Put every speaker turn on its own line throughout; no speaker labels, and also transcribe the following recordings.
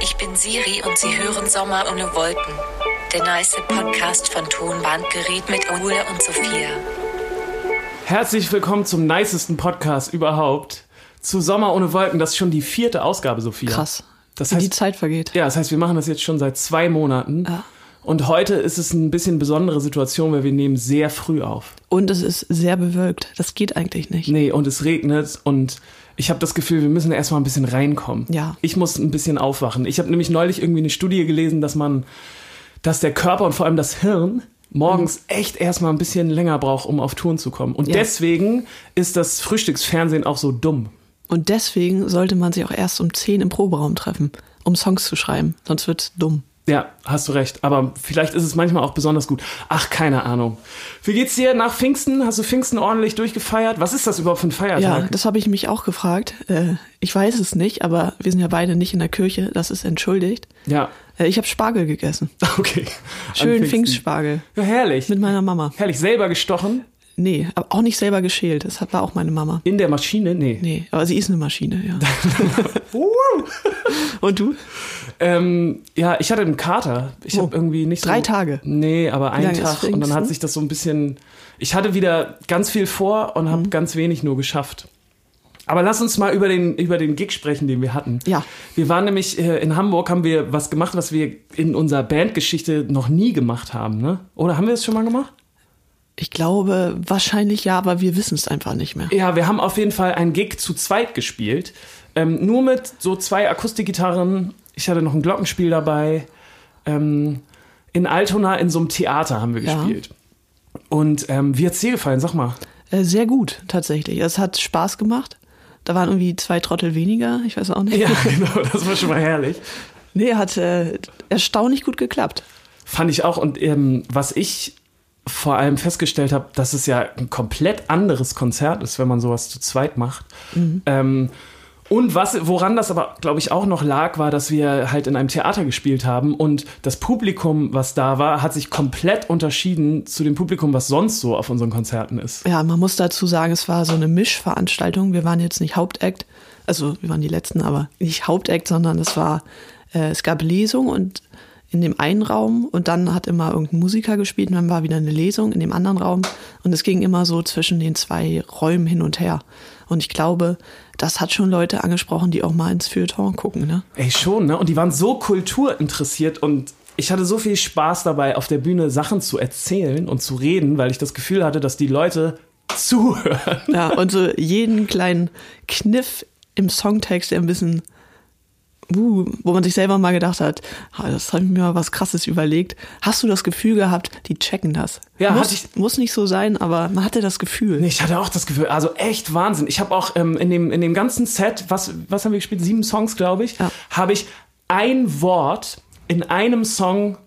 Ich bin Siri und Sie hören Sommer ohne Wolken. Der nice Podcast von Tonbandgerät mit Ole und Sophia.
Herzlich willkommen zum nicesten Podcast überhaupt. Zu Sommer ohne Wolken. Das ist schon die vierte Ausgabe, Sophia.
Krass.
Das
Wie die
heißt,
Zeit vergeht.
ja, das heißt, wir machen das jetzt schon seit zwei Monaten.
Ja.
Und heute ist es ein bisschen besondere Situation, weil wir nehmen sehr früh auf.
Und es ist sehr bewölkt. Das geht eigentlich nicht.
Nee, und es regnet und ich habe das Gefühl, wir müssen erstmal ein bisschen reinkommen.
Ja.
Ich muss ein bisschen aufwachen. Ich habe nämlich neulich irgendwie eine Studie gelesen, dass man, dass der Körper und vor allem das Hirn morgens echt erstmal ein bisschen länger braucht, um auf Touren zu kommen. Und
Ja.
deswegen ist das Frühstücksfernsehen auch so dumm.
Und deswegen sollte man sich auch erst um 10 im Proberaum treffen, um Songs zu schreiben. Sonst wird's dumm.
Ja, hast du recht. Aber vielleicht ist es manchmal auch besonders gut. Ach, keine Ahnung. Wie geht's dir nach Pfingsten? Hast du Pfingsten ordentlich durchgefeiert? Was ist das überhaupt für ein
Ja,
Feiertag?
das habe ich mich auch gefragt. Äh, Ich weiß es nicht, aber wir sind ja beide nicht in der Kirche. Das ist entschuldigt.
Ja.
Äh, Ich habe Spargel gegessen.
Okay.
Schön. Pfingstspargel.
Ja, herrlich.
Mit meiner Mama.
herrlich. Selber gestochen?
Nee, aber auch nicht selber geschält. Das war auch meine Mama.
In der Maschine? Nee.
Nee, aber sie ist eine Maschine, ja. Und du?
Ähm, ja, ich hatte einen Kater. Ich
Oh.
habe irgendwie nicht so.
Drei Tage?
Nee, aber einen Tag. Und dann hat sich das so ein bisschen. Ich hatte wieder ganz viel vor und
Mhm.
habe ganz wenig nur geschafft. Aber lass uns mal über den, über den Gig sprechen, den wir hatten.
Ja.
Wir waren nämlich äh, in Hamburg, haben wir was gemacht, was wir in unserer Bandgeschichte noch nie gemacht haben, ne? Oder haben wir es schon mal gemacht?
Ich glaube, wahrscheinlich ja, aber wir wissen es einfach nicht mehr.
Ja, wir haben auf jeden Fall einen Gig zu zweit gespielt. Ähm, nur mit so zwei Akustikgitarren. Ich hatte noch ein Glockenspiel dabei. Ähm, in Altona in so einem Theater haben wir
Ja.
gespielt. Und ähm, wie hat's dir gefallen? Sag mal.
Äh, Sehr gut, tatsächlich. Es hat Spaß gemacht. Da waren irgendwie zwei Trottel weniger, ich weiß auch nicht.
Ja, genau, das war schon mal herrlich.
Nee, hat äh, erstaunlich gut geklappt.
Fand ich auch. Und ähm, was ich vor allem festgestellt habe, dass es ja ein komplett anderes Konzert ist, wenn man sowas zu zweit macht. Ähm, und was, woran das aber, glaube ich, auch noch lag, war, dass wir halt in einem Theater gespielt haben und das Publikum, was da war, hat sich komplett unterschieden zu dem Publikum, was sonst so auf unseren Konzerten ist.
Ja, man muss dazu sagen, es war so eine Mischveranstaltung. Wir waren jetzt nicht Hauptakt, also wir waren die Letzten, aber nicht Hauptakt, sondern es war, äh, es gab Lesung und in dem einen Raum und dann hat immer irgendein Musiker gespielt und dann war wieder eine Lesung in dem anderen Raum und es ging immer so zwischen den zwei Räumen hin und her. Und ich glaube, das hat schon Leute angesprochen, die auch mal ins Feuilleton gucken, ne?
Ey, schon, ne? Und die waren so kulturinteressiert und ich hatte so viel Spaß dabei, auf der Bühne Sachen zu erzählen und zu reden, weil ich das Gefühl hatte, dass die Leute zuhören.
Ja, und so jeden kleinen Kniff im Songtext, der ein bisschen, uh, wo man sich selber mal gedacht hat, das habe ich mir mal was Krasses überlegt. Hast du das Gefühl gehabt, die checken das?
Ja,
muss,
ich-
muss nicht so sein, aber man hatte das Gefühl.
Nee, Ich hatte auch das Gefühl, also echt Wahnsinn. Ich habe auch ähm, in, dem, in dem ganzen Set, was, was haben wir gespielt? Sieben Songs, glaube ich,
Ja.
habe ich ein Wort in einem Song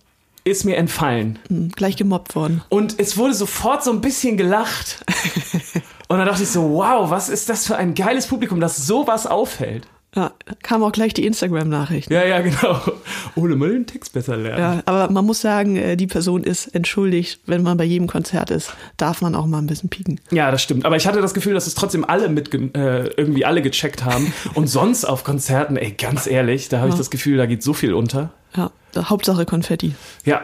ist mir entfallen.
Hm, Gleich gemobbt worden.
Und es wurde sofort so ein bisschen gelacht. Und dann dachte ich so, wow, was ist das für ein geiles Publikum, das sowas auffällt.
Ja, kam auch gleich die Instagram-Nachricht.
Ja, ja, genau. Ole mal den Text besser lernen.
Ja, aber man muss sagen, äh, die Person ist entschuldigt, wenn man bei jedem Konzert ist, darf man auch mal ein bisschen pieken.
Ja, das stimmt. Aber ich hatte das Gefühl, dass es trotzdem alle mit äh, irgendwie alle gecheckt haben. Und sonst auf Konzerten, ey, ganz ehrlich, da habe ich
Ja.
das Gefühl, da geht so viel unter.
Ja, Hauptsache Konfetti.
Ja.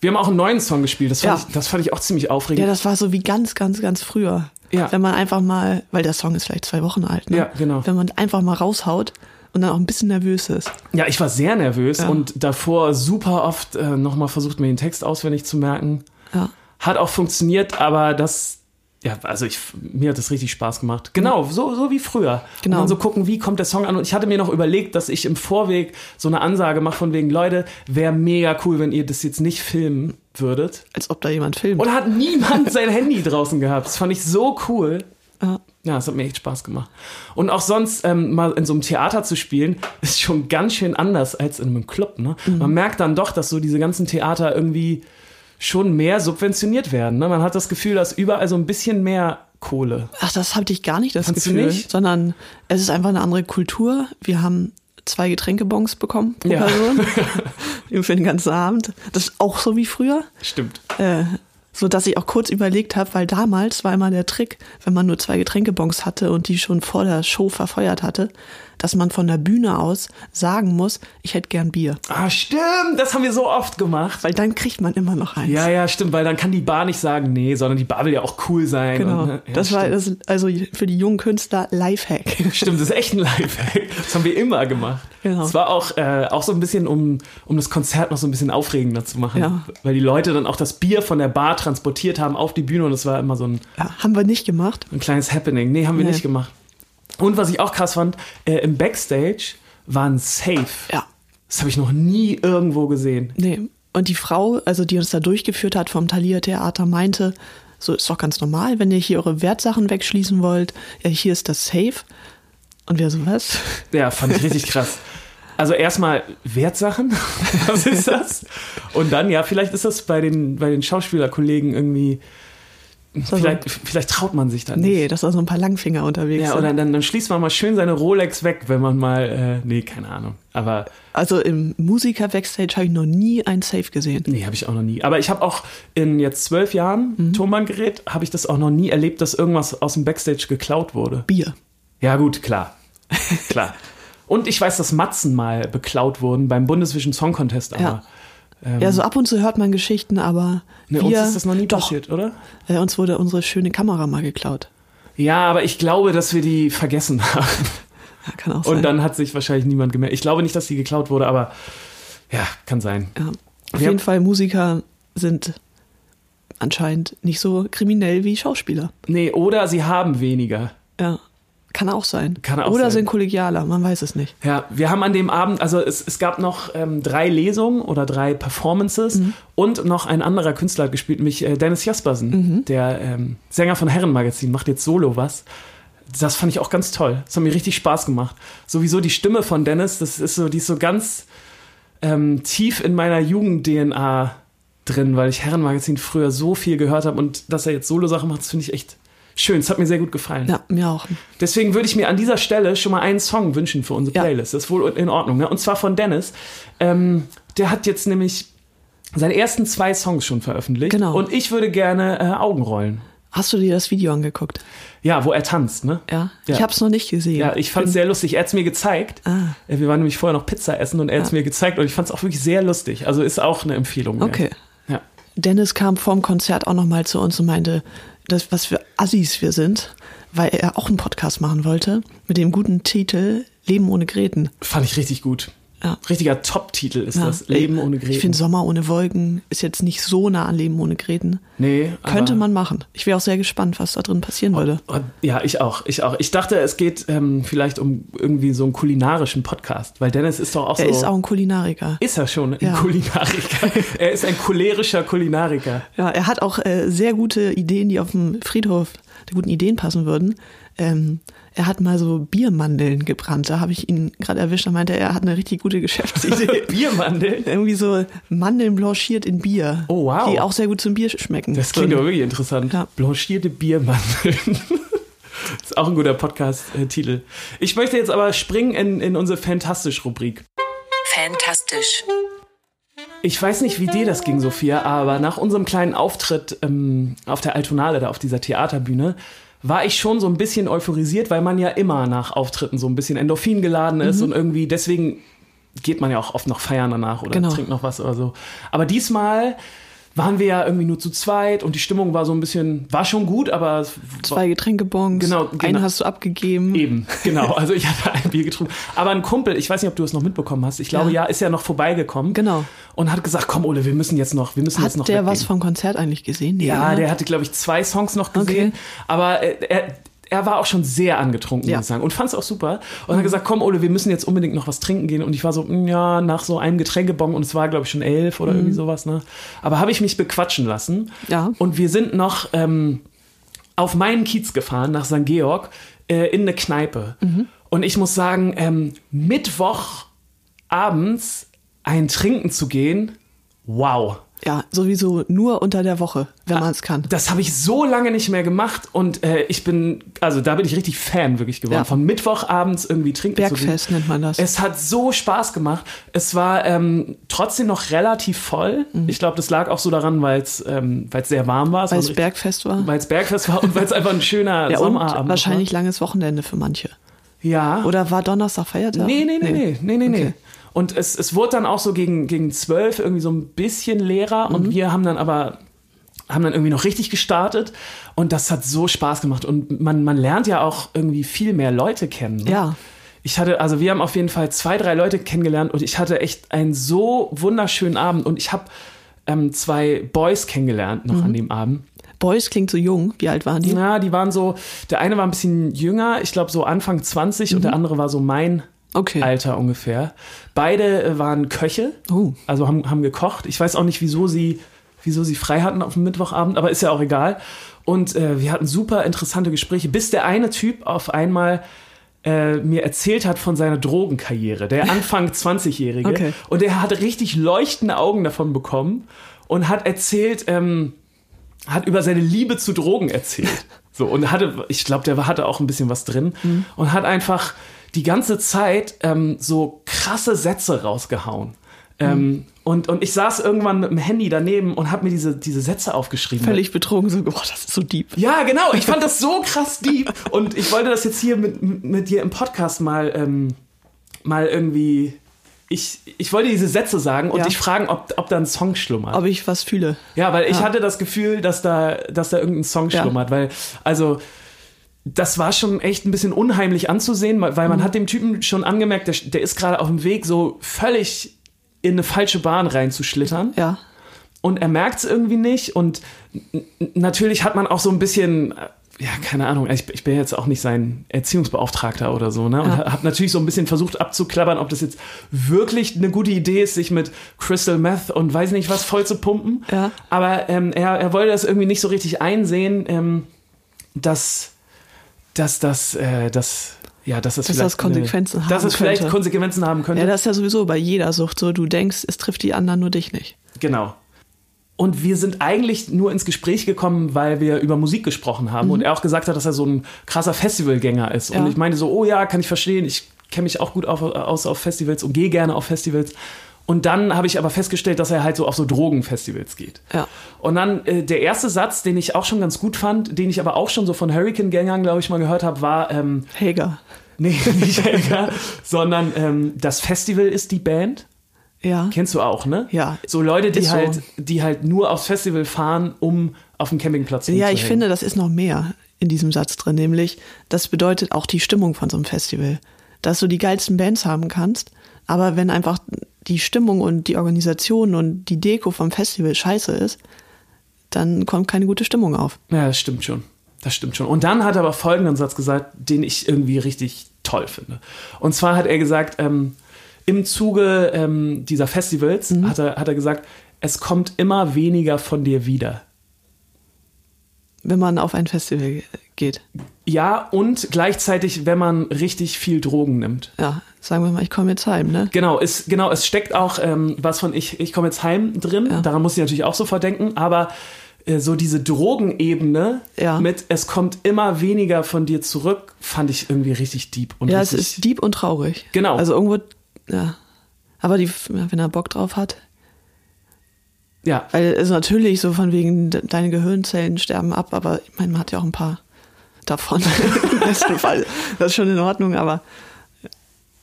Wir haben auch einen neuen Song gespielt. Das fand,
Ja.
ich, das fand ich auch ziemlich aufregend.
Ja, das war so wie ganz, ganz, ganz früher.
Ja.
Wenn man einfach mal, weil der Song ist vielleicht zwei Wochen alt, ne?
Ja, genau.
Wenn man einfach mal raushaut und dann auch ein bisschen nervös ist.
Ja, ich war sehr nervös
Ja.
und davor super oft äh, nochmal versucht, mir den Text auswendig zu merken.
Ja.
Hat auch funktioniert, aber das, ja, also ich, mir hat das richtig Spaß gemacht. Genau, so, so wie früher.
Genau.
Und dann so gucken, wie kommt der Song an. Und ich hatte mir noch überlegt, dass ich im Vorweg so eine Ansage mache von wegen, Leute, wäre mega cool, wenn ihr das jetzt nicht filmen würdet.
Als ob da jemand filmt.
Und hat niemand sein Handy draußen gehabt. Das fand ich so cool.
Ja.
Ja, es hat mir echt Spaß gemacht. Und auch sonst ähm, mal in so einem Theater zu spielen, ist schon ganz schön anders als in einem Club. Ne? Man merkt dann doch, dass so diese ganzen Theater irgendwie schon mehr subventioniert werden. Ne? Man hat das Gefühl, dass überall so ein bisschen mehr Kohle.
Ach, das hatte ich gar nicht das
Fandst
Gefühl.
nicht?
Sondern es ist einfach eine andere Kultur. Wir haben zwei Getränkebons bekommen pro
Ja.
Person. Für den ganzen Abend. Das ist auch so wie früher.
Stimmt.
Äh, so dass ich auch kurz überlegt habe, weil damals war immer der Trick, wenn man nur zwei Getränkebons hatte und die schon vor der Show verfeuert hatte, dass man von der Bühne aus sagen muss, ich hätte gern Bier.
Ah, stimmt, das haben wir so oft gemacht.
Weil dann kriegt man immer noch eins.
Ja, ja, stimmt, weil dann kann die Bar nicht sagen, nee, sondern die Bar will ja auch cool sein.
Genau.
Und, ja,
das war
stimmt.
das, also für die jungen Künstler Lifehack.
Stimmt, das ist echt ein Lifehack. Das haben wir immer gemacht.
Genau.
Es war auch, äh, auch so ein bisschen, um, um das Konzert noch so ein bisschen aufregender zu machen.
Ja.
Weil die Leute dann auch das Bier von der Bar transportiert haben auf die Bühne und es war immer so ein,
Ja, haben wir nicht gemacht.
ein kleines Happening. Nee, haben wir
Nee.
nicht gemacht. Und was ich auch krass fand, äh, im Backstage war ein Safe.
Ja.
Das habe ich noch nie irgendwo gesehen.
Nee. Und die Frau, also die uns da durchgeführt hat vom Thalia Theater, meinte, so ist doch ganz normal, wenn ihr hier eure Wertsachen wegschließen wollt, ja, hier ist das Safe. Und wir so, was?
Ja, fand ich richtig krass. Also erstmal Wertsachen, was ist das? Und dann, ja, vielleicht ist das bei den, bei den Schauspielerkollegen irgendwie,
So,
vielleicht, vielleicht traut man sich dann
Nee,
nicht.
dass da so ein paar Langfinger unterwegs
Ja,
sind.
oder dann, dann schließt man mal schön seine Rolex weg, wenn man mal, äh, nee, keine Ahnung. Aber
Also im Musiker-Backstage habe ich noch nie ein Safe gesehen.
nee, habe ich auch noch nie. Aber ich habe auch in jetzt zwölf Jahren
Mhm.
Tonbandgerät, habe ich das auch noch nie erlebt, dass irgendwas aus dem Backstage geklaut wurde.
Bier.
Ja, gut, klar. klar. Und ich weiß, dass Matzen mal beklaut wurden beim Bundesvision Song Contest, aber.
Ja.
ähm,
Ja, so ab und zu hört man Geschichten, aber
ne,
wir,
uns ist das noch nie
doch,
passiert, oder?
Äh, uns wurde unsere schöne Kamera mal geklaut.
Ja, aber ich glaube, dass wir die vergessen haben.
Ja, kann auch sein.
Und dann hat sich wahrscheinlich niemand gemerkt. Ich glaube nicht, dass die geklaut wurde, aber ja, kann sein.
ja. Auf
Wir-
jeden Fall, Musiker sind anscheinend nicht so kriminell wie Schauspieler.
Nee, oder sie haben weniger.
Ja, kann auch sein.
Kann auch
Oder
sein.
sind kollegialer, man weiß es nicht.
Ja, wir haben an dem Abend, also es, es gab noch ähm, drei Lesungen oder drei Performances
Mhm.
und noch ein anderer Künstler hat gespielt, nämlich äh, Dennis Jaspersen,
Mhm.
der ähm, Sänger von Herrenmagazin, macht jetzt solo was. Das fand ich auch ganz toll. Das hat mir richtig Spaß gemacht. Sowieso die Stimme von Dennis, das ist so, die ist so ganz ähm, tief in meiner Jugend-DNA drin, weil ich Herrenmagazin früher so viel gehört habe und dass er jetzt Solo-Sachen macht, das finde ich echt schön. Es hat mir sehr gut gefallen.
Ja, mir auch.
Deswegen würde ich mir an dieser Stelle schon mal einen Song wünschen für unsere
Ja.
Playlist. Das ist wohl in Ordnung. Ne? Und zwar von Dennis. Ähm, der hat jetzt nämlich seine ersten zwei Songs schon veröffentlicht.
Genau.
Und ich würde gerne äh, Augen rollen.
Hast du dir das Video angeguckt?
Ja, wo er tanzt, ne?
Ja.
Ja.
Ich habe es noch nicht gesehen.
Ja, ich fand es sehr lustig. Er hat es mir gezeigt.
Ah.
Äh, Wir waren nämlich vorher noch Pizza essen und er hat es
Ja.
mir gezeigt und ich fand es auch wirklich sehr lustig. Also ist auch eine Empfehlung.
Okay.
Ja.
Dennis kam vorm Konzert auch nochmal zu uns und meinte, dass, was für Assis wir sind, weil er auch einen Podcast machen wollte mit dem guten Titel Leben ohne Gräten.
Fand ich richtig gut.
Ja.
Richtiger Top-Titel ist
Ja.
das. Leben ohne Gräten.
Ich finde Sommer ohne Wolken ist jetzt nicht so nah an Leben ohne Gräten.
nee,
Könnte man machen. Ich wäre auch sehr gespannt, was da drin passieren würde.
Und- Ja, ich auch, ich auch. Ich dachte, es geht ähm, vielleicht um irgendwie so einen kulinarischen Podcast, weil Dennis ist doch auch
Er
so.
ist auch ein Kulinariker.
ist er schon ein
Ja.
Kulinariker. er ist ein cholerischer Kulinariker.
Ja, er hat auch äh, sehr gute Ideen, die auf dem Friedhof der guten Ideen passen würden. Ähm, er hat mal so Biermandeln gebrannt. Da habe ich ihn gerade erwischt. Da meinte er, er hat eine richtig gute Geschäftsidee.
Biermandeln.
Irgendwie so Mandeln blanchiert in Bier.
Oh, wow.
Die auch sehr gut zum Bier schmecken.
Das klingt aber wirklich interessant.
Ja.
Blanchierte Biermandeln. Das ist auch ein guter Podcast-Titel. Ich möchte jetzt aber springen in, in unsere Fantastisch-Rubrik.
Fantastisch.
Ich weiß nicht, wie dir das ging, Sophia, aber nach unserem kleinen Auftritt ähm, auf der Altonale, da auf dieser Theaterbühne, war ich schon so ein bisschen euphorisiert, weil man ja immer nach Auftritten so ein bisschen Endorphin geladen ist
Mhm.
und irgendwie deswegen geht man ja auch oft noch feiern danach oder
Genau.
trinkt noch was oder so. Aber diesmal waren wir ja irgendwie nur zu zweit und die Stimmung war so ein bisschen, war schon gut, aber
Zwei Getränkebons.
Genau,
Einen
genau.
hast du abgegeben.
Eben, genau. Also ich hatte ein Bier getrunken. Aber ein Kumpel, ich weiß nicht, ob du es noch mitbekommen hast, ich glaube ja,
Ja.
ist ja noch vorbeigekommen.
Genau.
Und hat gesagt, komm Ole, wir müssen jetzt noch, wir müssen jetzt noch
Hat der
weggehen.
was vom Konzert eigentlich gesehen?
Ja,
oder?
der hatte, glaube ich, zwei Songs noch gesehen.
Okay.
Aber äh, er, er war auch schon sehr angetrunken,
Ja.
muss ich sagen. Und fand es auch super. Und hat gesagt, komm, Ole, wir müssen jetzt unbedingt noch was trinken gehen. Und ich war so, mm, ja, nach so einem Getränkebon. Und es war, glaube ich, schon elf oder irgendwie sowas. Ne? Aber habe ich mich bequatschen lassen.
Ja.
Und wir sind noch ähm, auf meinen Kiez gefahren, nach St. Georg, äh, in eine Kneipe. Und ich muss sagen, ähm, Mittwoch abends ein Trinken zu gehen, wow.
Ja, sowieso nur unter der Woche, wenn
Ah,
man es kann.
Das habe ich so lange nicht mehr gemacht und äh, ich bin, also da bin ich richtig Fan wirklich geworden.
Ja.
Von Mittwochabends irgendwie trinken zu
Bergfest
gehen.
nennt man das.
Es hat so Spaß gemacht. Es war ähm, trotzdem noch relativ voll. Ich glaube, das lag auch so daran, weil es ähm, weil's sehr warm war.
Mhm. Weil es Bergfest war.
Weil es Bergfest war und weil es einfach ein schöner
ja,
Sommerabend
wahrscheinlich langes Wochenende für manche.
war. Ja.
Oder war Donnerstag Feiertag?
Nee, nee, nee, nee, nee, nee, nee.
Okay.
Und es, es wurde dann auch so gegen, gegen zwölf irgendwie so ein bisschen leerer und
Mhm.
wir haben dann aber haben dann irgendwie noch richtig gestartet und das hat so Spaß gemacht und man, man lernt ja auch irgendwie viel mehr Leute kennen. Ne?
Ja.
Ich hatte, also wir haben auf jeden Fall zwei, drei Leute kennengelernt und ich hatte echt einen so wunderschönen Abend und ich habe ähm, zwei Boys kennengelernt
Mhm.
noch an dem Abend.
Boys klingt so jung. Wie alt waren die?
Ja, die waren so, der eine war ein bisschen jünger, ich glaube so Anfang 20 und der andere war so mein
Mhm. Okay.
Alter ungefähr. Beide äh, waren Köche,
Oh.
also haben, haben gekocht. Ich weiß auch nicht, wieso sie, wieso sie frei hatten auf dem Mittwochabend, aber ist ja auch egal. Und äh, wir hatten super interessante Gespräche, bis der eine Typ auf einmal äh, mir erzählt hat von seiner Drogenkarriere, der Anfang 20-Jährige.
Okay.
Und er hat richtig leuchtende Augen davon bekommen und hat erzählt, ähm, hat über seine Liebe zu Drogen erzählt. So, und hatte, ich glaube, der hatte auch ein bisschen was drin und hat einfach die ganze Zeit ähm, so krasse Sätze rausgehauen. Ähm, und, und ich saß irgendwann mit dem Handy daneben und habe mir diese, diese Sätze aufgeschrieben.
Völlig betrogen, so, boah, das ist so deep.
Ja, genau. Ich fand das so krass deep. Und ich wollte das jetzt hier mit, mit dir im Podcast mal, ähm, mal irgendwie. Ich, ich wollte diese Sätze sagen und
Ja.
dich fragen, ob, ob da ein Song schlummert.
Ob ich was fühle.
Ja, weil ich
Ja.
hatte das Gefühl, dass da, dass da irgendein Song
Ja.
schlummert, weil, also, das war schon echt ein bisschen unheimlich anzusehen, weil man hat dem Typen schon angemerkt, der, der ist gerade auf dem Weg, so völlig in eine falsche Bahn reinzuschlittern.
Ja.
Und er merkt es irgendwie nicht. Und natürlich hat man auch so ein bisschen, äh, ja, keine Ahnung, ich, ich bin jetzt auch nicht sein Erziehungsbeauftragter oder so, ne? Und
Ja.
habe natürlich so ein bisschen versucht abzuklappern, ob das jetzt wirklich eine gute Idee ist, sich mit Crystal Meth und weiß nicht was voll zu pumpen.
Ja.
Aber ähm, er, er wollte das irgendwie nicht so richtig einsehen, ähm, dass, dass das, äh, dass, ja, dass das
Dass
vielleicht
das Konsequenzen
eine,
haben
Dass es vielleicht
könnte.
Konsequenzen haben könnte.
Ja, das ist ja sowieso bei jeder Sucht so. Du denkst, es trifft die anderen, nur dich nicht.
Genau. Und wir sind eigentlich nur ins Gespräch gekommen, weil wir über Musik gesprochen haben und er auch gesagt hat, dass er so ein krasser Festivalgänger ist. Und
Ja.
ich meinte so, oh ja, kann ich verstehen, ich kenne mich auch gut auf, aus auf Festivals und gehe gerne auf Festivals. Und dann habe ich aber festgestellt, dass er halt so auf so Drogenfestivals geht.
Ja.
Und dann äh, der erste Satz, den ich auch schon ganz gut fand, den ich aber auch schon so von Hurricane-Gängern, glaube ich, mal gehört habe, war, ähm,
Helga.
nee, nicht Helga, sondern ähm, das Festival ist die Band.
Ja.
Kennst du auch, ne?
Ja.
So Leute, die
so.
halt, die halt nur aufs Festival fahren, um auf dem Campingplatz
Ja, ich finde, das ist noch mehr in diesem Satz drin, nämlich das bedeutet auch die Stimmung von so einem Festival. Dass du die geilsten Bands haben kannst, aber wenn einfach die Stimmung und die Organisation und die Deko vom Festival scheiße ist, dann kommt keine gute Stimmung auf.
Ja, das stimmt schon. Das stimmt schon. Und dann hat er aber folgenden Satz gesagt, den ich irgendwie richtig toll finde. Und zwar hat er gesagt, ähm, im Zuge ähm, dieser Festivals
Mhm.
hat, er, hat er gesagt, es kommt immer weniger von dir wieder.
Wenn man auf ein Festival geht.
Ja, und gleichzeitig, wenn man richtig viel Drogen nimmt.
Ja, sagen wir mal, ich komme jetzt heim, ne?
Genau, es, genau, es steckt auch ähm, was von ich, ich komme jetzt heim drin.
Ja.
Daran muss ich natürlich auch sofort denken. Aber äh, so diese Drogenebene
Ja.
mit es kommt immer weniger von dir zurück, fand ich irgendwie richtig deep. Und
Ja, es
richtig,
ist deep und traurig.
Genau.
Also irgendwo, ja. Aber die, wenn er Bock drauf hat.
Ja,
Weil es natürlich so von wegen, de- deine Gehirnzellen sterben ab, aber ich meine, man hat ja auch ein paar davon. Im besten Fall. Das ist schon in Ordnung, aber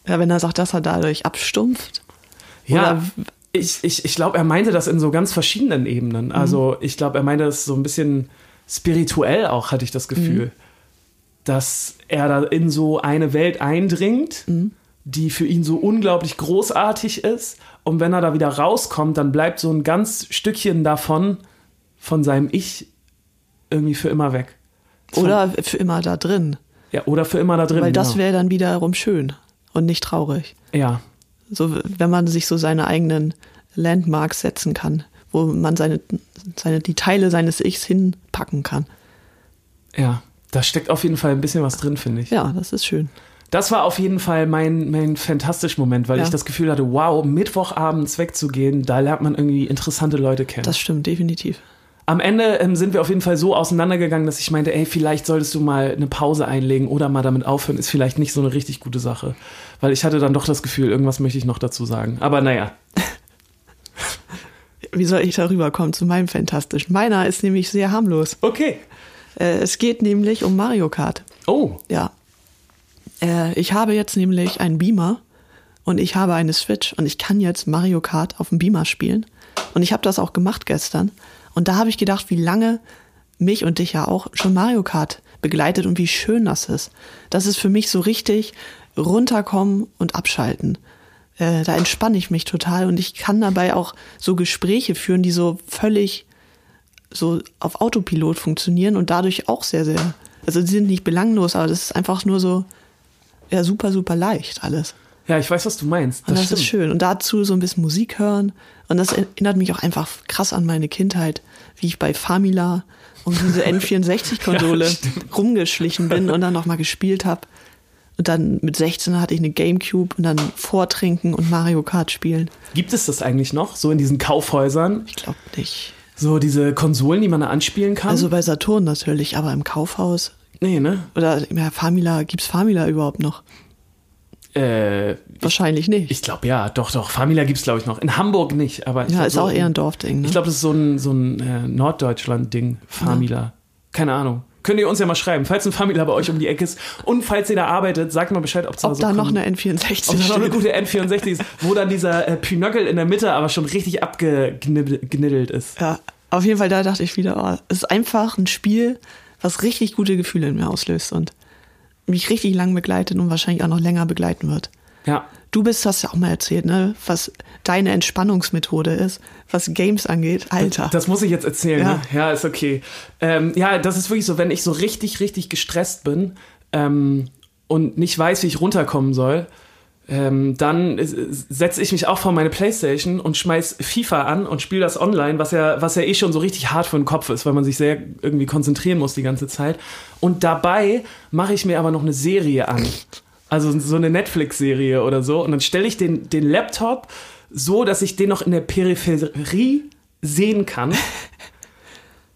ja, wenn er sagt, dass er dadurch abstumpft.
ja. Ich, ich, ich glaube, er meinte das in so ganz verschiedenen Ebenen. Also ich glaube, er meinte das so ein bisschen spirituell auch, hatte ich das Gefühl. Dass er da in so eine Welt eindringt, die für ihn so unglaublich großartig ist. Und wenn er da wieder rauskommt, dann bleibt so ein ganz Stückchen davon, von seinem Ich, irgendwie für immer weg. Das
Oder für immer da drin.
Ja, oder für immer da drin.
Weil das
genau.
wäre dann wiederum schön und nicht traurig.
Ja,
So, wenn man sich so seine eigenen Landmarks setzen kann, wo man seine, seine, die Teile seines Ichs hinpacken kann.
ja. Da steckt auf jeden Fall ein bisschen was drin, finde ich.
Ja, das ist schön.
Das war auf jeden Fall mein, mein fantastischer Moment, weil
Ja.
ich das Gefühl hatte, wow, Mittwochabends wegzugehen, da lernt man irgendwie interessante Leute kennen.
Das stimmt, definitiv.
Am Ende ähm, sind wir auf jeden Fall so auseinandergegangen, dass ich meinte, ey, vielleicht solltest du mal eine Pause einlegen oder mal damit aufhören, ist vielleicht nicht so eine richtig gute Sache. Weil ich hatte dann doch das Gefühl, irgendwas möchte ich noch dazu sagen. Aber naja,
Wie soll ich darüber kommen zu meinem Fantastischen? Meiner ist nämlich sehr harmlos.
okay.
Äh, es geht nämlich um Mario Kart.
Oh,
Ja. Äh, ich habe jetzt nämlich einen Beamer und ich habe eine Switch und ich kann jetzt Mario Kart auf dem Beamer spielen. Und ich habe das auch gemacht gestern. Und da habe ich gedacht, wie lange mich und dich ja auch schon Mario Kart begleitet und wie schön das ist. Das ist für mich so richtig runterkommen und abschalten. Äh, da entspanne ich mich total und ich kann dabei auch so Gespräche führen, die so völlig so auf Autopilot funktionieren und dadurch auch sehr, sehr, also die sind nicht belanglos, aber das ist einfach nur so, ja, super, super leicht alles.
Ja, ich weiß, was du meinst.
Das, und das ist schön. Und dazu so ein bisschen Musik hören. Und das erinnert mich auch einfach krass an meine Kindheit, wie ich bei Famila um diese N64-Konsole ja, rumgeschlichen bin und dann nochmal gespielt habe. Und dann mit 16 hatte ich eine Gamecube und dann Vortrinken und Mario Kart spielen.
Gibt es das eigentlich noch, so in diesen Kaufhäusern?
Ich glaube nicht.
So diese Konsolen, die man da anspielen kann?
Also bei Saturn natürlich, aber im Kaufhaus.
Nee, ne?
Oder ja, Famila, gibt's Famila überhaupt noch?
Äh,
Wahrscheinlich nicht.
Ich glaube ja, doch, doch. Famila gibt es, glaube ich, noch. In Hamburg nicht, aber.
ja,
glaub,
ist
so,
auch eher ein Dorfding. Ne?
Ich glaube, das ist so ein, so ein äh, Norddeutschland-Ding, Famila. Ja. Keine Ahnung. Könnt ihr uns ja mal schreiben, falls ein Famila bei euch um die Ecke ist und falls ihr da arbeitet, sagt mal Bescheid, ob
da, so da noch eine N64 ist.
Ob da noch eine gute N64 ist, wo dann dieser äh, Pinöckel in der Mitte aber schon richtig abgekniddelt ist.
Ja, auf jeden Fall, da dachte ich wieder, oh, es ist einfach ein Spiel, was richtig gute Gefühle in mir auslöst und mich richtig lang begleitet und wahrscheinlich auch noch länger begleiten wird.
Ja.
Du bist, hast ja auch mal erzählt, ne, was deine Entspannungsmethode ist, was Games angeht. Alter.
Das, muss ich jetzt erzählen, ja, ne? ja ist okay. Ähm, ja, das ist wirklich so, wenn ich so richtig, richtig gestresst bin ähm, und nicht weiß, wie ich runterkommen soll, ähm, dann setze ich mich auch vor meine Playstation und schmeiß FIFA an und spiele das online, was ja, was ja eh schon so richtig hart für den Kopf ist, weil man sich sehr irgendwie konzentrieren muss die ganze Zeit. Und dabei mache ich mir aber noch eine Serie an. Also so eine Netflix-Serie oder so. Und dann stelle ich den, den Laptop so, dass ich den noch in der Peripherie sehen kann.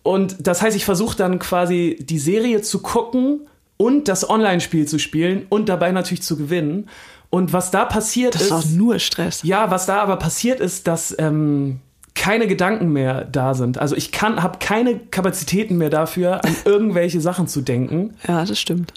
Und das heißt, ich versuche dann quasi die Serie zu gucken und das Online-Spiel zu spielen und dabei natürlich zu gewinnen. Und was da passiert
das
ist.
Das ist auch nur Stress.
Ja, was da aber passiert ist, dass ähm, keine Gedanken mehr da sind. Also ich kann, habe keine Kapazitäten mehr dafür, an irgendwelche Sachen zu denken.
Ja, das stimmt.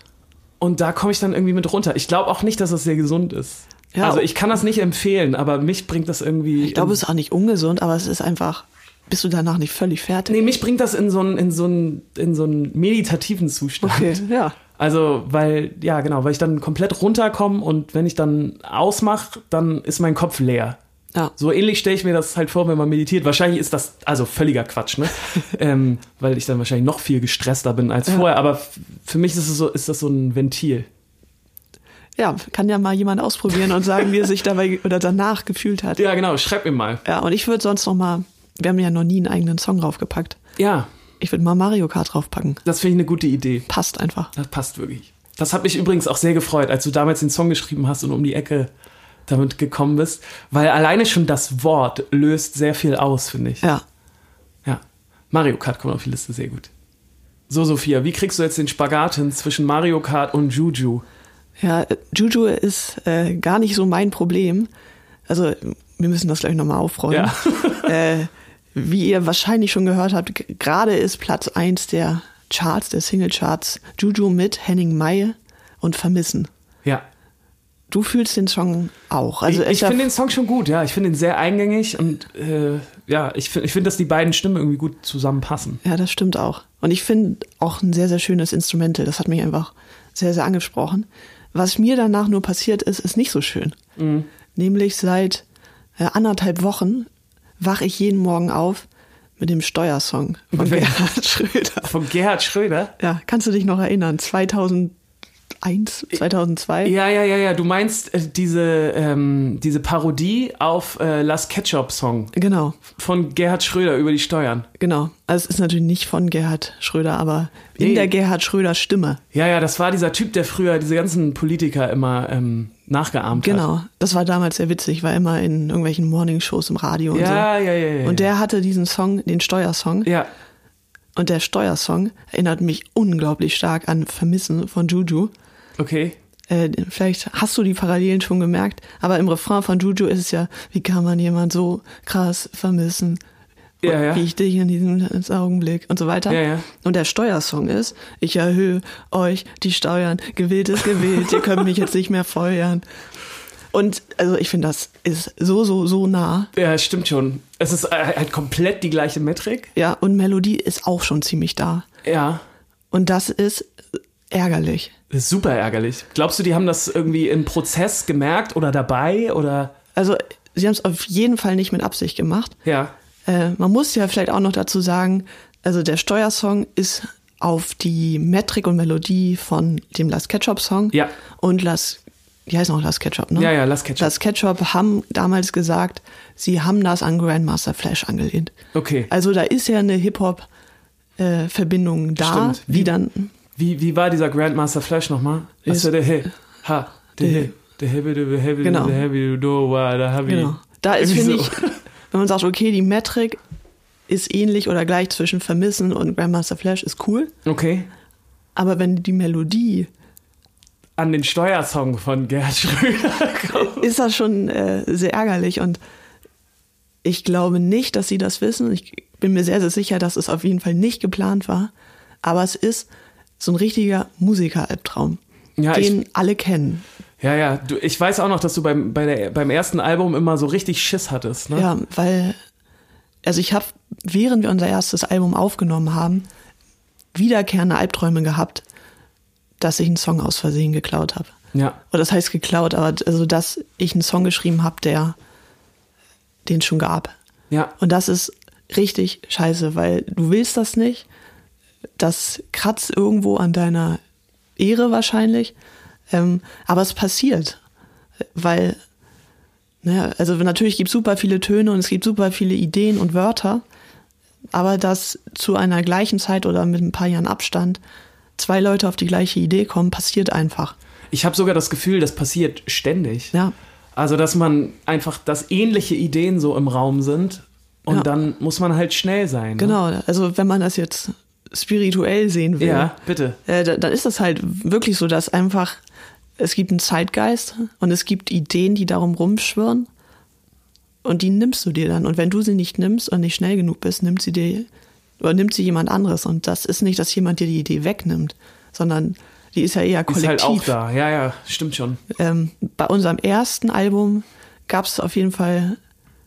Und da komme ich dann irgendwie mit runter. Ich glaube auch nicht, dass das sehr gesund ist. Ja, also ich kann das nicht empfehlen, aber mich bringt das irgendwie.
Ich glaube, es ist auch nicht ungesund, aber es ist einfach. Bist du danach nicht völlig fertig?
Nee, mich bringt das in so einen, in so einen, in so einen meditativen Zustand.
Okay, ja.
Also, weil, ja, genau, weil ich dann komplett runterkomme und wenn ich dann ausmache, dann ist mein Kopf leer.
Ja.
So ähnlich stelle ich mir das halt vor, wenn man meditiert. Wahrscheinlich ist das also völliger Quatsch, ne? ähm, weil ich dann wahrscheinlich noch viel gestresster bin als ja. vorher. Aber für mich ist, es so, ist das so ein Ventil.
Ja, kann ja mal jemand ausprobieren und sagen, wie er sich dabei oder danach gefühlt hat.
Ja, genau, schreib mir mal.
Ja, und ich würde sonst noch mal, wir haben ja noch nie einen eigenen Song draufgepackt.
Ja.
Ich würde mal Mario Kart draufpacken.
Das finde ich eine gute Idee.
Passt einfach.
Das passt wirklich. Das hat mich übrigens auch sehr gefreut, als du damals den Song geschrieben hast und um die Ecke damit gekommen bist, weil alleine schon das Wort löst sehr viel aus, finde ich.
Ja.
Ja. Mario Kart kommt auf die Liste sehr gut. So, Sophia, wie kriegst du jetzt den Spagat hin zwischen Mario Kart und Juju?
Ja, Juju ist äh, gar nicht so mein Problem. Also, wir müssen das gleich nochmal aufräumen. Ja. äh, wie ihr wahrscheinlich schon gehört habt, gerade ist Platz 1 der Charts, der Single-Charts, Juju mit Henning Mai und Vermissen.
Ja.
Du fühlst den Song auch. Also
ich, ich finde den Song schon gut, ja. Ich finde ihn sehr eingängig und äh, ja, ich finde, ich find, dass die beiden Stimmen irgendwie gut zusammenpassen.
Ja, das stimmt auch. Und ich finde auch ein sehr, sehr schönes Instrumental. Das hat mich einfach sehr, sehr angesprochen. Was mir danach nur passiert ist, ist nicht so schön. Mhm. Nämlich seit äh, anderthalb Wochen wache ich jeden Morgen auf mit dem Steuersong von Gerhard Schröder.
Von Gerhard Schröder?
Ja, kannst du dich noch erinnern? 2000 2001, 2002.
Ja, ja, ja, ja. Du meinst äh, diese, ähm, diese Parodie auf äh, Last Ketchup Song.
Genau.
Von Gerhard Schröder über die Steuern.
Genau. Also es ist natürlich nicht von Gerhard Schröder, aber in nee. der Gerhard Schröder Stimme.
Ja, ja, das war dieser Typ, der früher diese ganzen Politiker immer ähm, nachgeahmt
genau. hat. Genau. Das war damals sehr witzig, war immer in irgendwelchen Morningshows im Radio und
ja,
so.
Ja, ja, ja, ja.
Und der hatte diesen Song, den Steuersong.
Ja.
Und der Steuersong erinnert mich unglaublich stark an Vermissen von Juju.
Okay.
Äh, vielleicht hast du die Parallelen schon gemerkt, aber im Refrain von Juju ist es ja, wie kann man jemand so krass vermissen?
Ja, ja.
Wie ich dich in diesem Augenblick und so weiter.
Ja, ja.
Und der Steuersong ist, ich erhöhe euch die Steuern, gewählt ist gewählt, ihr könnt mich jetzt nicht mehr feuern. Und also ich finde, das ist so, so, so nah.
Ja, stimmt schon. Es ist halt komplett die gleiche Metrik.
Ja, und Melodie ist auch schon ziemlich da.
Ja.
Und das ist ärgerlich.
Das ist super ärgerlich. Glaubst du, die haben das irgendwie im Prozess gemerkt oder dabei oder?
Also sie haben es auf jeden Fall nicht mit Absicht gemacht.
Ja.
Äh, man muss ja vielleicht auch noch dazu sagen, also der Steuersong ist auf die Metrik und Melodie von dem Last Ketchup Song
Ja.
und Las, die heißen auch Last Ketchup, ne?
Ja, ja, Last Ketchup.
Last Ketchup haben damals gesagt, sie haben das an Grandmaster Flash angelehnt.
Okay.
Also da ist ja eine Hip-Hop-Verbindung da,
Stimmt. Wie-
dann,
Wie, wie war dieser Grandmaster Flash nochmal?
Ist-
der Hey, ha, der Hey, der Heavy, der Heavy,
Genau.
der Heavy, do, wa, der Heavy.
genau. Da ist,
Irgendwie
finde
so.
ich, wenn man sagt, okay, die Metrik ist ähnlich oder gleich zwischen Vermissen und Grandmaster Flash, ist cool.
Okay.
Aber wenn die Melodie
An den Steuersong von Gerhard Schröder kommt.
ist das schon äh, sehr ärgerlich und ich glaube nicht, dass sie das wissen. Ich bin mir sehr, sehr sicher, dass es auf jeden Fall nicht geplant war. Aber es ist so ein richtiger Musiker-Albtraum,
Ja,
den alle kennen.
Ja, ja. Du, ich weiß auch noch, dass du beim, bei der, beim ersten Album immer so richtig Schiss hattest. Ne?
Ja, weil, also ich habe, während wir unser erstes Album aufgenommen haben, wiederkehrende Albträume gehabt, dass ich einen Song aus Versehen geklaut habe.
Ja.
Oder das heißt geklaut, aber also, dass ich einen Song geschrieben habe, der den schon gab.
Ja.
Und das ist richtig scheiße, weil du willst das nicht. Das kratzt irgendwo an deiner Ehre wahrscheinlich. Ähm, aber es passiert. Weil, naja, also natürlich gibt es super viele Töne und es gibt super viele Ideen und Wörter. Aber dass zu einer gleichen Zeit oder mit ein paar Jahren Abstand zwei Leute auf die gleiche Idee kommen, passiert einfach.
Ich habe sogar das Gefühl, das passiert ständig.
Ja.
Also, dass man einfach, dass ähnliche Ideen so im Raum sind und
Ja.
dann muss man halt schnell sein. Ne?
Genau, also wenn man das jetzt spirituell sehen will,
Ja, bitte.
äh, da- dann ist das halt wirklich so, dass einfach es gibt einen Zeitgeist und es gibt Ideen, die darum rumschwirren und die nimmst du dir dann. Und wenn du sie nicht nimmst und nicht schnell genug bist, nimmt sie dir oder nimmt sie jemand anderes. Und das ist nicht, dass jemand dir die Idee wegnimmt, sondern die ist ja eher
Ist
kollektiv.
halt auch da. Ja, ja, stimmt schon.
Ähm, bei unserem ersten Album gab es auf jeden Fall,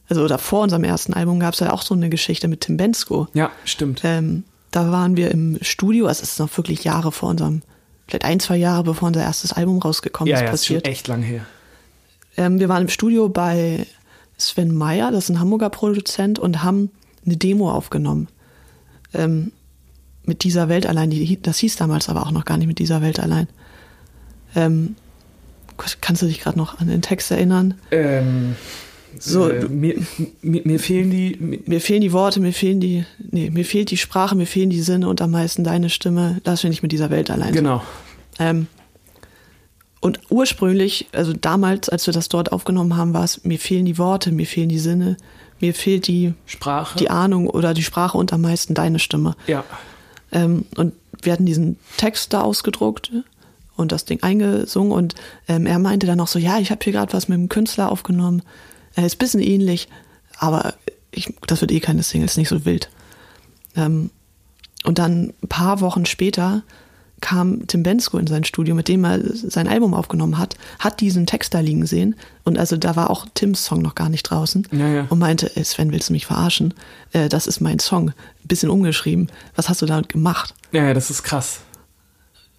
also oder vor unserem ersten Album gab es ja auch so eine Geschichte mit Tim Bensko.
Ja, stimmt.
Ähm, da waren wir im Studio, es ist noch wirklich Jahre vor unserem, vielleicht ein, zwei Jahre bevor unser erstes Album rausgekommen
ja,
ist,
ja,
passiert.
echt lang her.
Ähm, wir waren im Studio bei Sven Meyer, das ist ein Hamburger Produzent, und haben eine Demo aufgenommen. Ähm, mit dieser Welt allein, die, das hieß damals aber auch noch gar nicht mit dieser Welt allein. Ähm, kannst du dich gerade noch an den Text erinnern?
Ähm,
So,
äh, mir, mir, mir fehlen die. Mir,
Mir fehlen die Worte, mir fehlen die, nee, mir fehlt die Sprache, mir fehlen die Sinne und am meisten deine Stimme. Lass mich nicht mit dieser Welt allein.
genau.
Ähm, und ursprünglich, also damals, als wir das dort aufgenommen haben, war es, mir fehlen die Worte, mir fehlen die Sinne, mir fehlt die,
Sprache.
die Ahnung oder die Sprache und am meisten deine Stimme.
ja.
Ähm, und wir hatten diesen Text da ausgedruckt und das Ding eingesungen und ähm, er meinte dann noch so, ja, ich habe hier gerade was mit dem Künstler aufgenommen. Er ist ein bisschen ähnlich, aber ich, das wird eh keine Single, ist nicht so wild. Ähm, und dann ein paar Wochen später kam Tim Bensko in sein Studio, mit dem er sein Album aufgenommen hat, hat diesen Text da liegen sehen und also da war auch Tims Song noch gar nicht draußen
Ja, ja.
und meinte, "Ey, Sven, willst du mich verarschen? Äh, das ist mein Song, ein bisschen umgeschrieben. Was hast du damit gemacht?
ja, ja, das ist krass.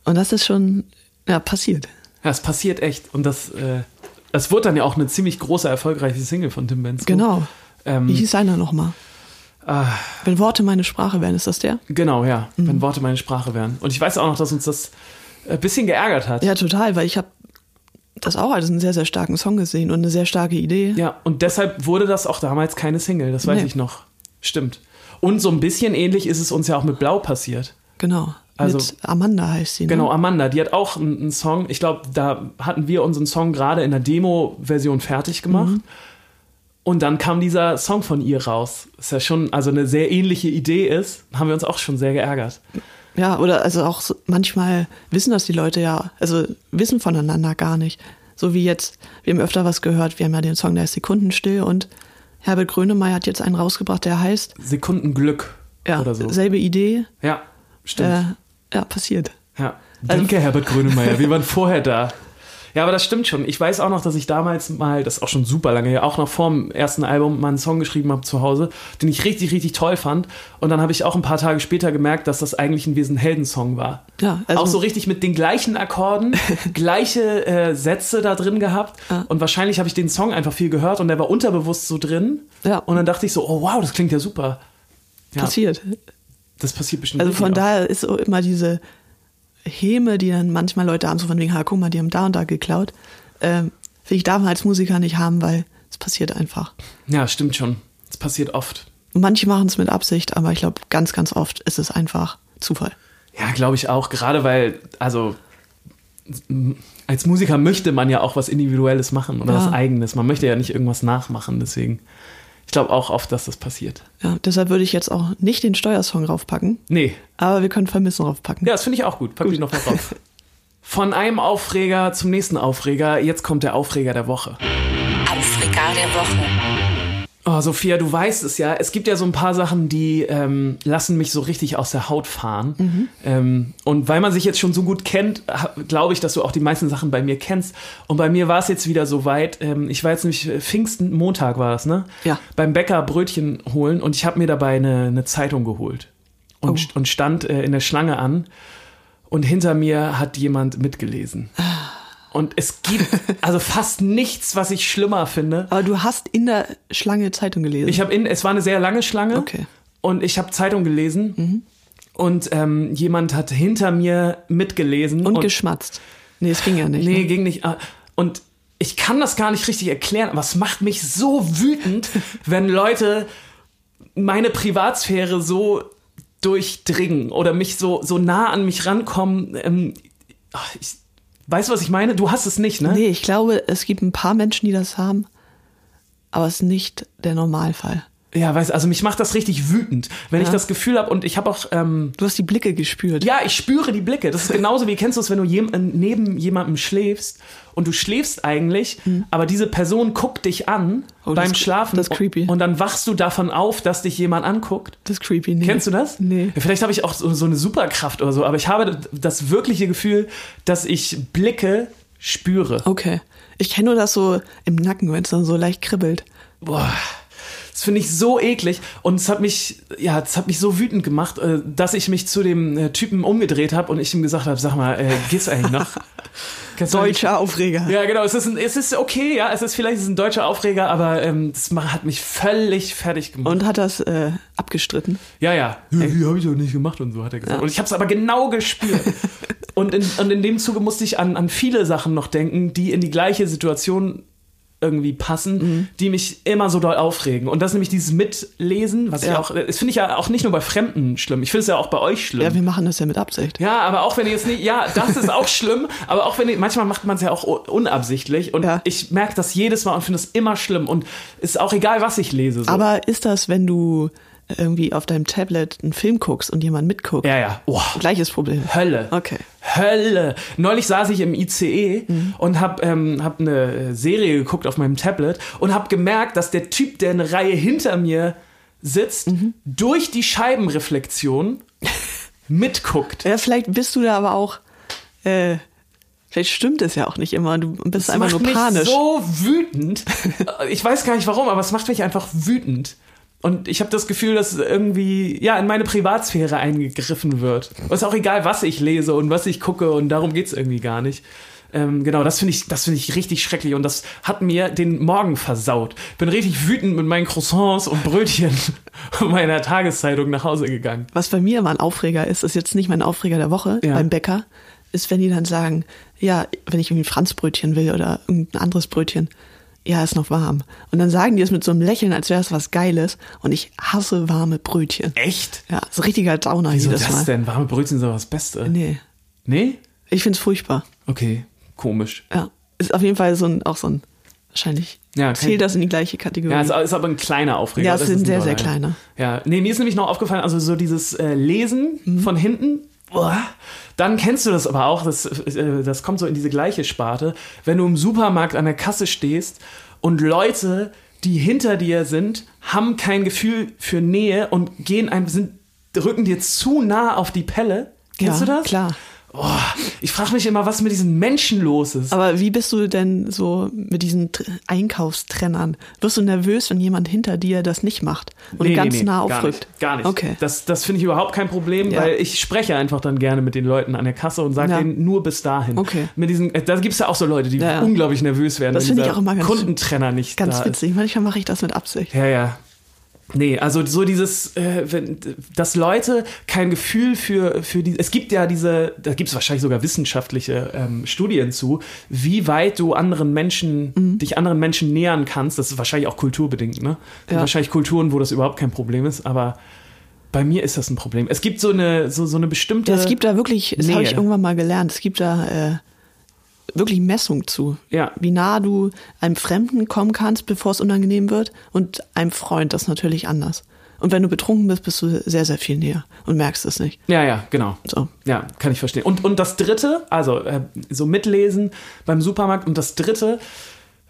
Und das ist schon ja, passiert.
Ja, es passiert echt. Und das, äh, das wurde dann ja auch eine ziemlich große, erfolgreiche Single von Tim Bensko.
Genau.
Ähm,
Wie hieß einer nochmal?
ah,
Wenn Worte meine Sprache wären, ist das der?
genau, ja.
Mhm.
Wenn Worte meine Sprache wären. Und ich weiß auch noch, dass uns das ein bisschen geärgert hat.
Ja, total, weil ich habe das auch als einen sehr, sehr starken Song gesehen und eine sehr starke Idee.
Ja, und deshalb wurde das auch damals keine Single, das weiß
Nee.
ich noch. Stimmt. Und so ein bisschen ähnlich ist es uns ja auch mit Blau passiert.
Genau.
Also-
Mit Amanda heißt sie. Ne?
Genau, Amanda, die hat auch einen, Song, ich glaube, da hatten wir unseren Song gerade in der Demo-Version fertig gemacht.
Mhm.
Und dann kam dieser Song von ihr raus. Ist ja schon, also eine sehr ähnliche Idee ist, haben wir uns auch schon sehr geärgert.
Ja, oder also auch so, manchmal wissen das die Leute ja, also wissen voneinander gar nicht. So wie jetzt, wir haben öfter was gehört, wir haben ja den Song, der ist Sekunden still und Herbert Grönemeyer hat jetzt einen rausgebracht, der heißt,
Sekundenglück
ja,
oder so.
selbe Idee,
Ja, stimmt.
äh, ja, passiert.
Ja. Danke, Herbert Grönemeyer. Wir waren vorher da. Ja, aber das stimmt schon. Ich weiß auch noch, dass ich damals mal, das ist auch schon super lange her, auch noch vor dem ersten Album mal einen Song geschrieben habe zu Hause, den ich richtig, richtig toll fand. Und dann habe ich auch ein paar Tage später gemerkt, dass das eigentlich ein Wesen Heldensong war.
Ja, also-
auch so richtig mit den gleichen Akkorden, gleiche äh, Sätze da drin gehabt.
Ja.
Und wahrscheinlich habe ich den Song einfach viel gehört und der war unterbewusst so drin.
Ja.
Und dann dachte ich so, oh wow, das klingt ja super. Ja,
Passiert.
Das passiert bestimmt.
Also
wirklich
von daher ist so immer diese Häme, die dann manchmal Leute haben, so von wegen, ha, guck mal, die haben da und da geklaut. Ähm, will ich darf man als Musiker nicht haben, weil es passiert einfach.
Ja, stimmt schon. Das passiert oft.
Manche machen es mit Absicht, aber ich glaube, ganz, ganz oft ist es einfach Zufall.
Ja, glaube ich auch. Gerade weil, also als Musiker möchte man ja auch was Individuelles machen oder
Ja.
was Eigenes. Man möchte ja nicht irgendwas nachmachen. Deswegen, ich glaube auch oft, dass das passiert.
Ja, deshalb würde ich jetzt auch nicht den Steuersong raufpacken,
Nee,
aber wir können Vermissen raufpacken.
ja, das finde ich auch gut. Pack die noch mal drauf. Von einem Aufreger zum nächsten Aufreger. Jetzt kommt der Aufreger der Woche.
Aufreger der Woche.
Oh, Sophia, du weißt es ja. Es gibt ja so ein paar Sachen, die ähm, lassen mich so richtig aus der Haut fahren. Ähm, und weil man sich jetzt schon so gut kennt, glaube ich, dass du auch die meisten Sachen bei mir kennst. Und bei mir war es jetzt wieder so weit. Ähm, ich war jetzt nämlich äh, Pfingsten, Montag war das, ne?
Ja.
Beim Bäcker Brötchen holen und ich habe mir dabei eine, eine Zeitung geholt. Und,
Oh.
und stand äh, in der Schlange an. Und hinter mir hat jemand mitgelesen. Und es gibt also fast nichts, was ich schlimmer finde.
Aber du hast in der Schlange Zeitung gelesen.
Ich habe in, es war eine sehr lange Schlange.
Okay.
Und ich habe Zeitung gelesen. Und ähm, jemand hat hinter mir mitgelesen.
und, geschmatzt. Nee, es ging ja nicht.
Nee,
ne?
ging nicht. Ah, Und ich kann das gar nicht richtig erklären, aber es macht mich so wütend, wenn Leute meine Privatsphäre so durchdringen oder mich so, so nah an mich rankommen. Ähm, ich, weißt du, was ich meine? Du hast es nicht, ne?
Nee, ich glaube, es gibt ein paar Menschen, die das haben, aber es ist nicht der Normalfall.
Ja, weißt also mich macht das richtig wütend, wenn ich
Ja.
das Gefühl habe und ich habe auch ähm,
Du hast die Blicke gespürt.
Ja, ich spüre die Blicke. Das ist genauso wie kennst du es, wenn du jem, äh, neben jemandem schläfst und du schläfst eigentlich, aber diese Person guckt dich an
Mhm. Oh,
beim
das-
Schlafen
das ist creepy.
und dann wachst du davon auf, dass dich jemand anguckt.
Das ist creepy. Nee.
Kennst du das?
Nee.
Ja, Vielleicht habe ich auch so, so eine Superkraft oder so, aber ich habe das wirkliche Gefühl, dass ich Blicke spüre.
Okay. Ich kenne nur das so im Nacken, wenn es dann so leicht kribbelt.
Boah, das finde ich so eklig und es hat mich, ja, es hat mich so wütend gemacht, äh, dass ich mich zu dem äh, Typen umgedreht habe und ich ihm gesagt habe, sag mal, äh, geht's eigentlich noch?
Deutscher Aufreger.
Ja, genau. Es ist, ein, es ist okay, ja. Es ist vielleicht es ist ein deutscher Aufreger, aber ähm, das hat mich völlig fertig gemacht.
Und hat das äh, abgestritten.
ja, ja. Ja, habe ich doch nicht gemacht und so hat er gesagt. Und ich habe es aber genau gespürt. und, in, und in dem Zuge musste ich an, an viele Sachen noch denken, die in die gleiche Situation irgendwie passen,
Mhm.
die mich immer so doll aufregen. Und das ist nämlich dieses Mitlesen, was ich
Ja.
auch, das finde ich ja auch nicht nur bei Fremden schlimm. Ich finde es ja auch bei euch schlimm.
Ja, wir machen das ja mit Absicht.
Ja, aber auch wenn ihr jetzt nicht, ja, das ist auch schlimm, aber auch wenn ihr, manchmal macht man es ja auch unabsichtlich und
Ja.
ich merke das jedes Mal und finde es immer schlimm und ist auch egal, was ich lese. So.
Aber ist das, wenn du irgendwie auf deinem Tablet einen Film guckst und jemand mitguckt?
ja, ja, oh,
Gleiches Problem.
Hölle.
Okay.
Hölle. Neulich saß ich im ICE und habe ähm, hab eine Serie geguckt auf meinem Tablet und habe gemerkt, dass der Typ, der eine Reihe hinter mir sitzt, durch die Scheibenreflexion mitguckt.
Ja, vielleicht bist du da aber auch, äh, vielleicht stimmt es ja auch nicht immer. Du bist
Das
einfach
macht
nur
mich
panisch.
so wütend. Ich weiß gar nicht warum, aber es macht mich einfach wütend. Und ich habe das Gefühl, dass irgendwie ja in meine Privatsphäre eingegriffen wird. Und ist auch egal, was ich lese und was ich gucke und darum geht's irgendwie gar nicht. Ähm, genau, das finde ich, das finde ich richtig schrecklich und das hat mir den Morgen versaut. Bin richtig wütend mit meinen Croissants und Brötchen und meiner Tageszeitung nach Hause gegangen.
Was bei mir immer ein Aufreger ist, ist jetzt nicht mein Aufreger der Woche
Ja.
beim Bäcker, ist, wenn die dann sagen, ja, wenn ich irgendwie ein Franzbrötchen will oder irgendein anderes Brötchen, ja, ist noch warm. Und dann sagen die es mit so einem Lächeln, als wäre es was Geiles. Und ich hasse warme Brötchen.
Echt?
Ja, ist ein richtiger Downer
Wieso
jedes
das
Mal.
denn? Warme Brötchen sind doch das Beste.
Nee,
Nee?
ich find's furchtbar.
Okay, komisch.
Ja, ist auf jeden Fall so ein, auch so ein, wahrscheinlich
Ja,
zählt das in die gleiche Kategorie.
Ja, es ist aber ein kleiner Aufreger.
Ja, es sind sehr, sehr kleine.
Ja, nee, mir ist nämlich noch aufgefallen, also so dieses äh, Lesen
Mhm.
von hinten, dann kennst du das aber auch, das, äh, das kommt so in diese gleiche Sparte, wenn du im Supermarkt an der Kasse stehst und Leute die hinter dir sind, haben kein Gefühl für Nähe und gehen einem, sind, rücken dir zu nah auf die Pelle. Kennst
ja,
du das?
Klar.
Oh, ich frage mich immer, was mit diesen Menschen los ist.
Aber wie bist du denn so mit diesen Tr- Einkaufstrennern? Wirst du nervös, wenn jemand hinter dir das nicht macht und
Nee,
ganz
nee, nee,
nah
gar
aufrückt?
Nicht, gar nicht.
Okay.
Das, das finde ich überhaupt kein Problem,
Ja.
weil ich spreche einfach dann gerne mit den Leuten an der Kasse und sage
Ja.
denen nur bis dahin.
Okay.
Mit diesen, äh, da gibt es ja auch so Leute, die
Ja,
unglaublich nervös werden,
Das
wenn
finde ich auch immer ganz-
Kundentrenner nicht
Ganz
da ist.
witzig. Manchmal mache ich das mit Absicht.
Ja, ja. Nee, also so dieses, äh, wenn, dass Leute kein Gefühl für, für die, es gibt ja diese, da gibt es wahrscheinlich sogar wissenschaftliche ähm, Studien zu, wie weit du anderen Menschen,
Mhm.
dich anderen Menschen nähern kannst. Das ist wahrscheinlich auch kulturbedingt, ne?
Ja.
Wahrscheinlich Kulturen, wo das überhaupt kein Problem ist, aber bei mir ist das ein Problem. Es gibt so eine, so, so eine bestimmte.
Ja, es gibt da wirklich, das habe ich irgendwann mal gelernt, es gibt da äh, wirklich Messung zu.
Ja.
Wie nah du einem Fremden kommen kannst, bevor es unangenehm wird und einem Freund das natürlich anders. Und wenn du betrunken bist, bist du sehr, sehr viel näher und merkst es nicht.
Ja, ja, genau.
So.
Ja, kann ich verstehen. Und, und das dritte, also äh, so mitlesen beim Supermarkt und das dritte,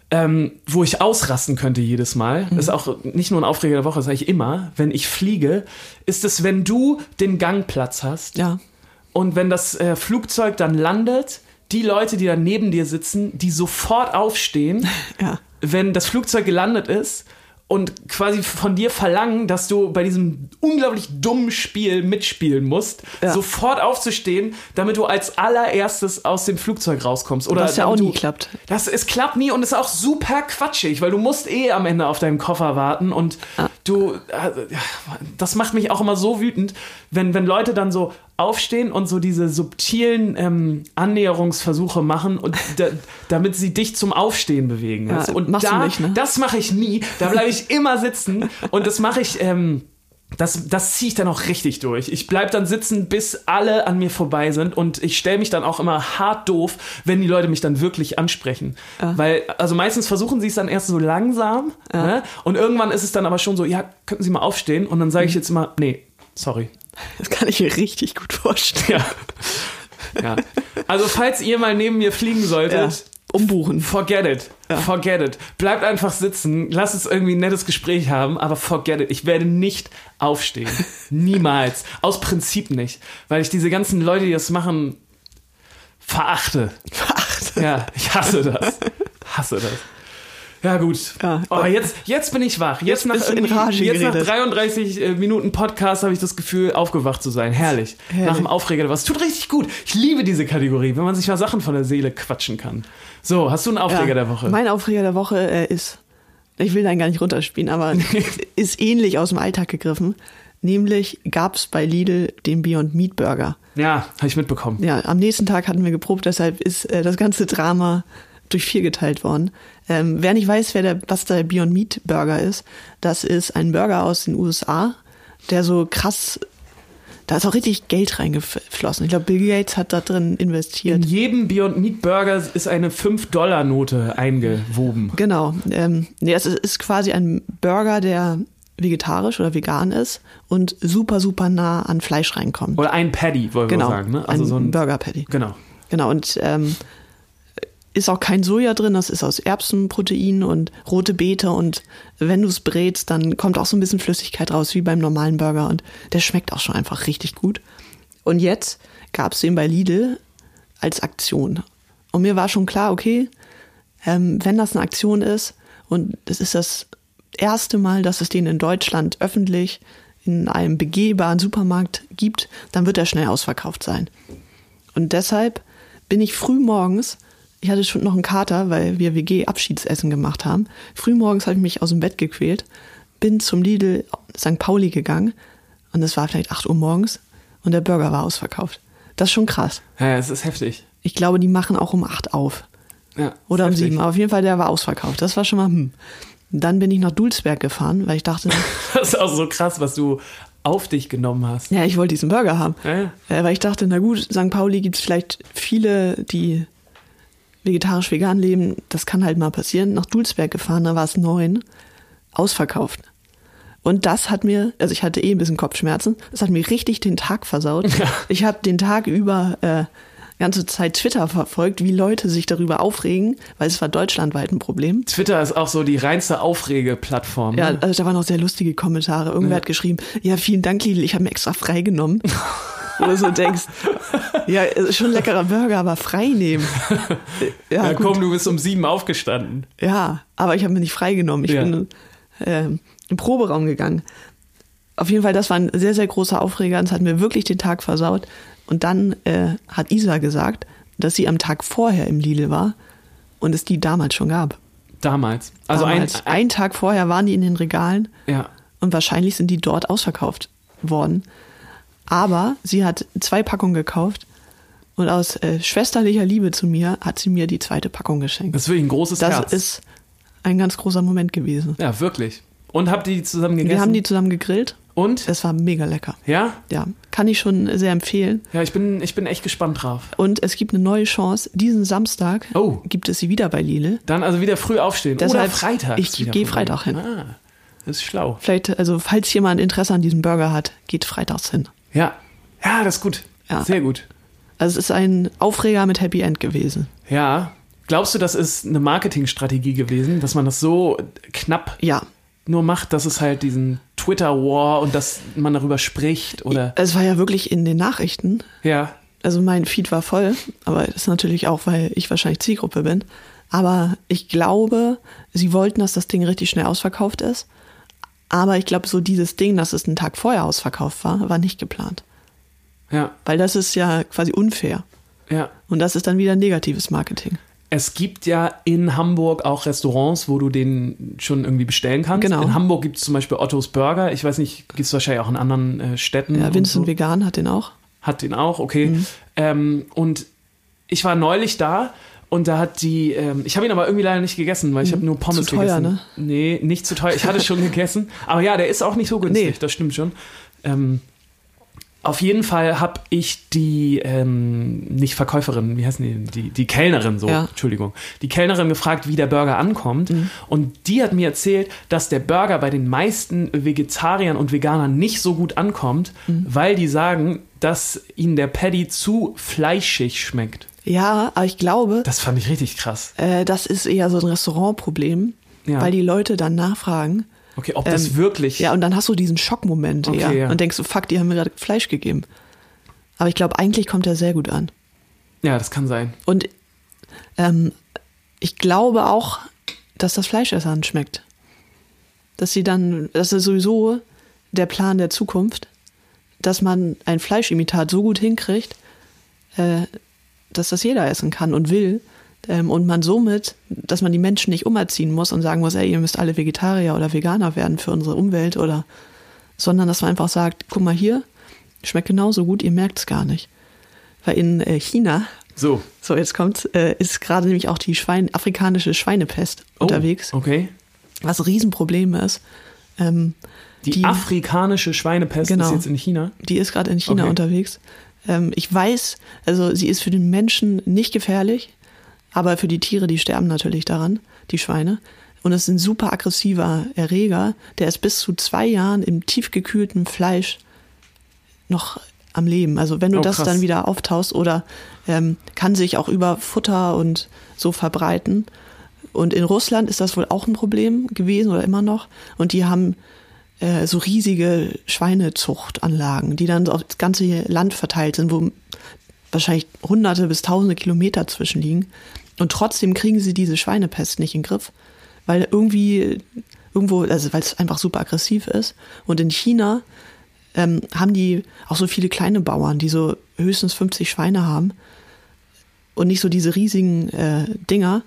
ähm, wo ich ausrasten könnte jedes Mal,
Mhm.
ist auch nicht nur ein Aufreger der Woche, sage ich immer, wenn ich fliege, ist es, wenn du den Gangplatz hast
Ja.
und wenn das äh, Flugzeug dann landet, die Leute, die da neben dir sitzen, die sofort aufstehen,
Ja.
wenn das Flugzeug gelandet ist und quasi von dir verlangen, dass du bei diesem unglaublich dummen Spiel mitspielen musst,
Ja.
sofort aufzustehen, damit du als allererstes aus dem Flugzeug rauskommst. Oder
Was ja auch nie
du,
klappt.
Das, es klappt nie und ist auch super quatschig, weil du musst eh am Ende auf deinen Koffer warten und du, äh, das macht mich auch immer so wütend, wenn, wenn Leute dann so aufstehen und so diese subtilen ähm, Annäherungsversuche machen und da, damit sie dich zum Aufstehen bewegen.
Ja?
Und da,
nicht, ne?
das mache ich nie. Da bleibe ich immer sitzen und das mache ich. Ähm, das, das ziehe ich dann auch richtig durch. Ich bleib dann sitzen, bis alle an mir vorbei sind und ich stelle mich dann auch immer hart doof, wenn die Leute mich dann wirklich ansprechen. Weil, also meistens versuchen sie es dann erst so langsam ne? und irgendwann ist es dann aber schon so, ja, könnten Sie mal aufstehen? Und dann sage
Mhm.
ich jetzt immer, nee, sorry.
Das kann ich mir richtig gut vorstellen.
Ja. ja. Also, falls ihr mal neben mir fliegen solltet,
Ja. Umbuchen.
Forget it. Forget it. Bleibt einfach sitzen. Lasst uns irgendwie ein nettes Gespräch haben, aber forget it. Ich werde nicht aufstehen. Niemals. Aus Prinzip nicht. Weil ich diese ganzen Leute, die das machen, verachte.
Verachte.
Ja, ich hasse das. Hasse das. Ja, gut.
Ja.
Oh, jetzt, jetzt bin ich wach. Jetzt, nach,
bist du in Rage
jetzt nach
geredet.
33 äh, Minuten Podcast habe ich das Gefühl, aufgewacht zu sein. Herrlich.
Herrlich.
Nach dem Aufreger. Was tut richtig gut. Ich liebe diese Kategorie, wenn man sich mal Sachen von der Seele quatschen kann. So, hast du einen Aufreger
Ja.
der Woche?
Mein Aufreger der Woche äh, ist, ich will da gar nicht runterspielen, aber ist ähnlich aus dem Alltag gegriffen. Nämlich gab es bei Lidl den Beyond Meat Burger.
ja, habe ich mitbekommen.
Ja, am nächsten Tag hatten wir geprobt, deshalb ist äh, das ganze Drama durch vier geteilt worden. Ähm, wer nicht weiß, wer der, was der Beyond Meat Burger ist, das ist ein Burger aus den USA, der so krass, da ist auch richtig Geld reingeflossen. Ich glaube, Bill Gates hat da drin
In
investiert.
jedem Beyond Meat Burger ist eine 5-Dollar-Note eingewoben.
Genau. Ähm, nee, es ist, quasi ein Burger, der vegetarisch oder vegan ist und super, super nah an Fleisch reinkommt.
Oder ein Paddy, wollen
genau.
wir sagen. Ne? Also
ein
so ein
Burger Patty.
Genau.
Genau, und ähm, ist auch kein Soja drin, das ist aus Erbsenprotein und rote Beete und wenn du es brätst, dann kommt auch so ein bisschen Flüssigkeit raus, wie beim normalen Burger und der schmeckt auch schon einfach richtig gut. Und jetzt gab es den bei Lidl als Aktion. Und mir war schon klar, okay, ähm, wenn das eine Aktion ist und es ist das erste Mal, dass es den in Deutschland öffentlich in einem begehbaren Supermarkt gibt, dann wird er schnell ausverkauft sein. Und deshalb bin ich früh morgens, ich hatte schon noch einen Kater, weil wir WG-Abschiedsessen gemacht haben. Früh morgens habe ich mich aus dem Bett gequält, bin zum Lidl St. Pauli gegangen und es war vielleicht 8 Uhr morgens und der Burger war ausverkauft. Das ist schon krass.
Ja, es ist heftig.
Ich glaube, die machen auch um 8 auf.
Ja,
Oder um
heftig.
sieben. Aber auf jeden Fall, der war ausverkauft. Das war schon mal, hm. Dann bin ich nach Dulsberg gefahren, weil ich dachte,
Das ist auch so krass, was du auf dich genommen hast.
ja, ich wollte diesen Burger haben.
Ja, ja.
Äh, weil ich dachte, na gut, St. Pauli gibt es vielleicht viele, die vegetarisch-vegan leben. Das kann halt mal passieren. Nach Dulsberg gefahren, da war es neun, ausverkauft. Und das hat mir, also ich hatte eh ein bisschen Kopfschmerzen, das hat mir richtig den Tag versaut. Ich habe den Tag über äh, ganze Zeit Twitter verfolgt, wie Leute sich darüber aufregen, weil es war deutschlandweit ein Problem.
Twitter ist auch so die reinste Aufregeplattform.
Ja,
Ne?
also da waren auch sehr lustige Kommentare. Irgendwer
Ja.
hat geschrieben, ja, vielen Dank, Lidl, ich habe mir extra freigenommen. Wo du so denkst, ja, ist schon ein leckerer Burger, aber frei nehmen. Ja,
Ja, komm, du bist um sieben aufgestanden.
Ja, aber ich habe mir nicht freigenommen. Ich
Ja.
bin äh, im Proberaum gegangen. Auf jeden Fall, das war ein sehr, sehr großer Aufreger und es hat mir wirklich den Tag versaut. Und dann äh, hat Isa gesagt, dass sie am Tag vorher im Lidl war und es die damals schon gab.
Damals. Also
damals.
ein,
ein Tag vorher waren die in den Regalen
ja.
und wahrscheinlich sind die dort ausverkauft worden. Aber sie hat zwei Packungen gekauft und aus äh, schwesterlicher Liebe zu mir hat sie mir die zweite Packung geschenkt.
Das ist wirklich ein großes
Das
Herz.
ist ein ganz großer Moment gewesen.
ja, wirklich. Und habt ihr die zusammen gegessen?
Wir haben die zusammen gegrillt.
Und?
Es war mega lecker.
Ja?
Ja, kann ich schon sehr empfehlen.
Ja, ich bin, ich bin echt gespannt drauf.
Und es gibt eine neue Chance. Diesen Samstag
Oh.
gibt es sie wieder bei Lidl.
Dann also wieder früh aufstehen.
Deshalb-
Oder Freitag.
ich gehe Freitag hin.
Ah, das ist schlau.
Vielleicht, also falls jemand Interesse an diesem Burger hat, geht freitags hin.
Ja. Ja, das ist gut.
Ja.
Sehr gut.
Also es ist ein Aufreger mit Happy End gewesen.
Ja. Glaubst du, das ist eine Marketingstrategie gewesen, dass man das so knapp
Ja,
nur macht, dass es halt diesen Twitter-War und dass man darüber spricht oder.
es war ja wirklich in den Nachrichten.
Ja.
Also mein Feed war voll, aber das ist natürlich auch, weil ich wahrscheinlich Zielgruppe bin. Aber ich glaube, sie wollten, dass das Ding richtig schnell ausverkauft ist. Aber ich glaube, so dieses Ding, dass es einen Tag vorher ausverkauft war, war nicht geplant.
Ja.
Weil das ist ja quasi unfair.
Ja.
Und das ist dann wieder negatives Marketing.
Es gibt ja in Hamburg auch Restaurants, wo du den schon irgendwie bestellen kannst.
Genau.
In Hamburg gibt es zum Beispiel Ottos Burger. Ich weiß nicht, gibt es wahrscheinlich auch in anderen äh, Städten.
Ja, Vincent
so.
Vegan hat den auch.
Hat den auch, okay.
Mhm.
Ähm, und ich war neulich da und da hat die, ähm, ich habe ihn aber irgendwie leider nicht gegessen, weil ich habe nur Pommes
Mhm. Zu teuer,
gegessen.
ne?
Nee, nicht zu teuer. Ich hatte schon gegessen. Aber ja, der ist auch nicht so günstig,
Nee.
das stimmt schon. Ähm, auf jeden Fall habe ich die, ähm, nicht Verkäuferin, wie heißen die, die, die Kellnerin so,
Ja.
Entschuldigung, die Kellnerin gefragt, wie der Burger ankommt.
Mhm.
Und die hat mir erzählt, dass der Burger bei den meisten Vegetariern und Veganern nicht so gut ankommt,
Mhm.
weil die sagen, dass ihnen der Patty zu fleischig schmeckt.
Ja, aber ich glaube,
Das fand ich richtig krass.
äh, das ist eher so ein Restaurantproblem,
Ja.
weil die Leute dann nachfragen.
Okay, ob das
Ähm,
wirklich.
Ja, und dann hast du diesen Schockmoment
Okay,
eher
ja.
und denkst so, fuck, die haben mir gerade Fleisch gegeben. Aber ich glaube, eigentlich kommt er sehr gut an.
ja, das kann sein.
Und ähm, ich glaube auch, dass das Fleischessern schmeckt. Dass sie dann, das ist sowieso der Plan der Zukunft, dass man ein Fleischimitat so gut hinkriegt, äh, dass das jeder essen kann und will. Ähm, und man somit, dass man die Menschen nicht umerziehen muss und sagen muss, ey, ihr müsst alle Vegetarier oder Veganer werden für unsere Umwelt oder, sondern dass man einfach sagt, guck mal hier, schmeckt genauso gut, ihr merkt es gar nicht. Weil in äh, China
So.
so, jetzt kommt, äh, ist gerade nämlich auch die Schwein, afrikanische Schweinepest
Oh,
unterwegs,
Okay.
was ein Riesenproblem ist. Ähm,
Die,
Die-
afrikanische Schweinepest
Genau.
ist jetzt in China.
die ist gerade in China
Okay.
unterwegs. Ähm, ich weiß, also sie ist für den Menschen nicht gefährlich, aber für die Tiere, die sterben natürlich daran, die Schweine. Und es ist ein super aggressiver Erreger, der ist bis zu zwei Jahren im tiefgekühlten Fleisch noch am Leben. Also wenn du
Oh,
das dann wieder auftaust oder ähm, kann sich auch über Futter und so verbreiten. Und in Russland ist das wohl auch ein Problem gewesen oder immer noch. Und die haben äh, so riesige Schweinezuchtanlagen, die dann auf das ganze Land verteilt sind, wo wahrscheinlich hunderte bis tausende Kilometer zwischen liegen. Und trotzdem kriegen sie diese Schweinepest nicht in den Griff, weil irgendwie irgendwo, also weil es einfach super aggressiv ist. Und in China ähm, haben die auch so viele kleine Bauern, die so höchstens 50 Schweine haben und nicht so diese riesigen äh, Dinger.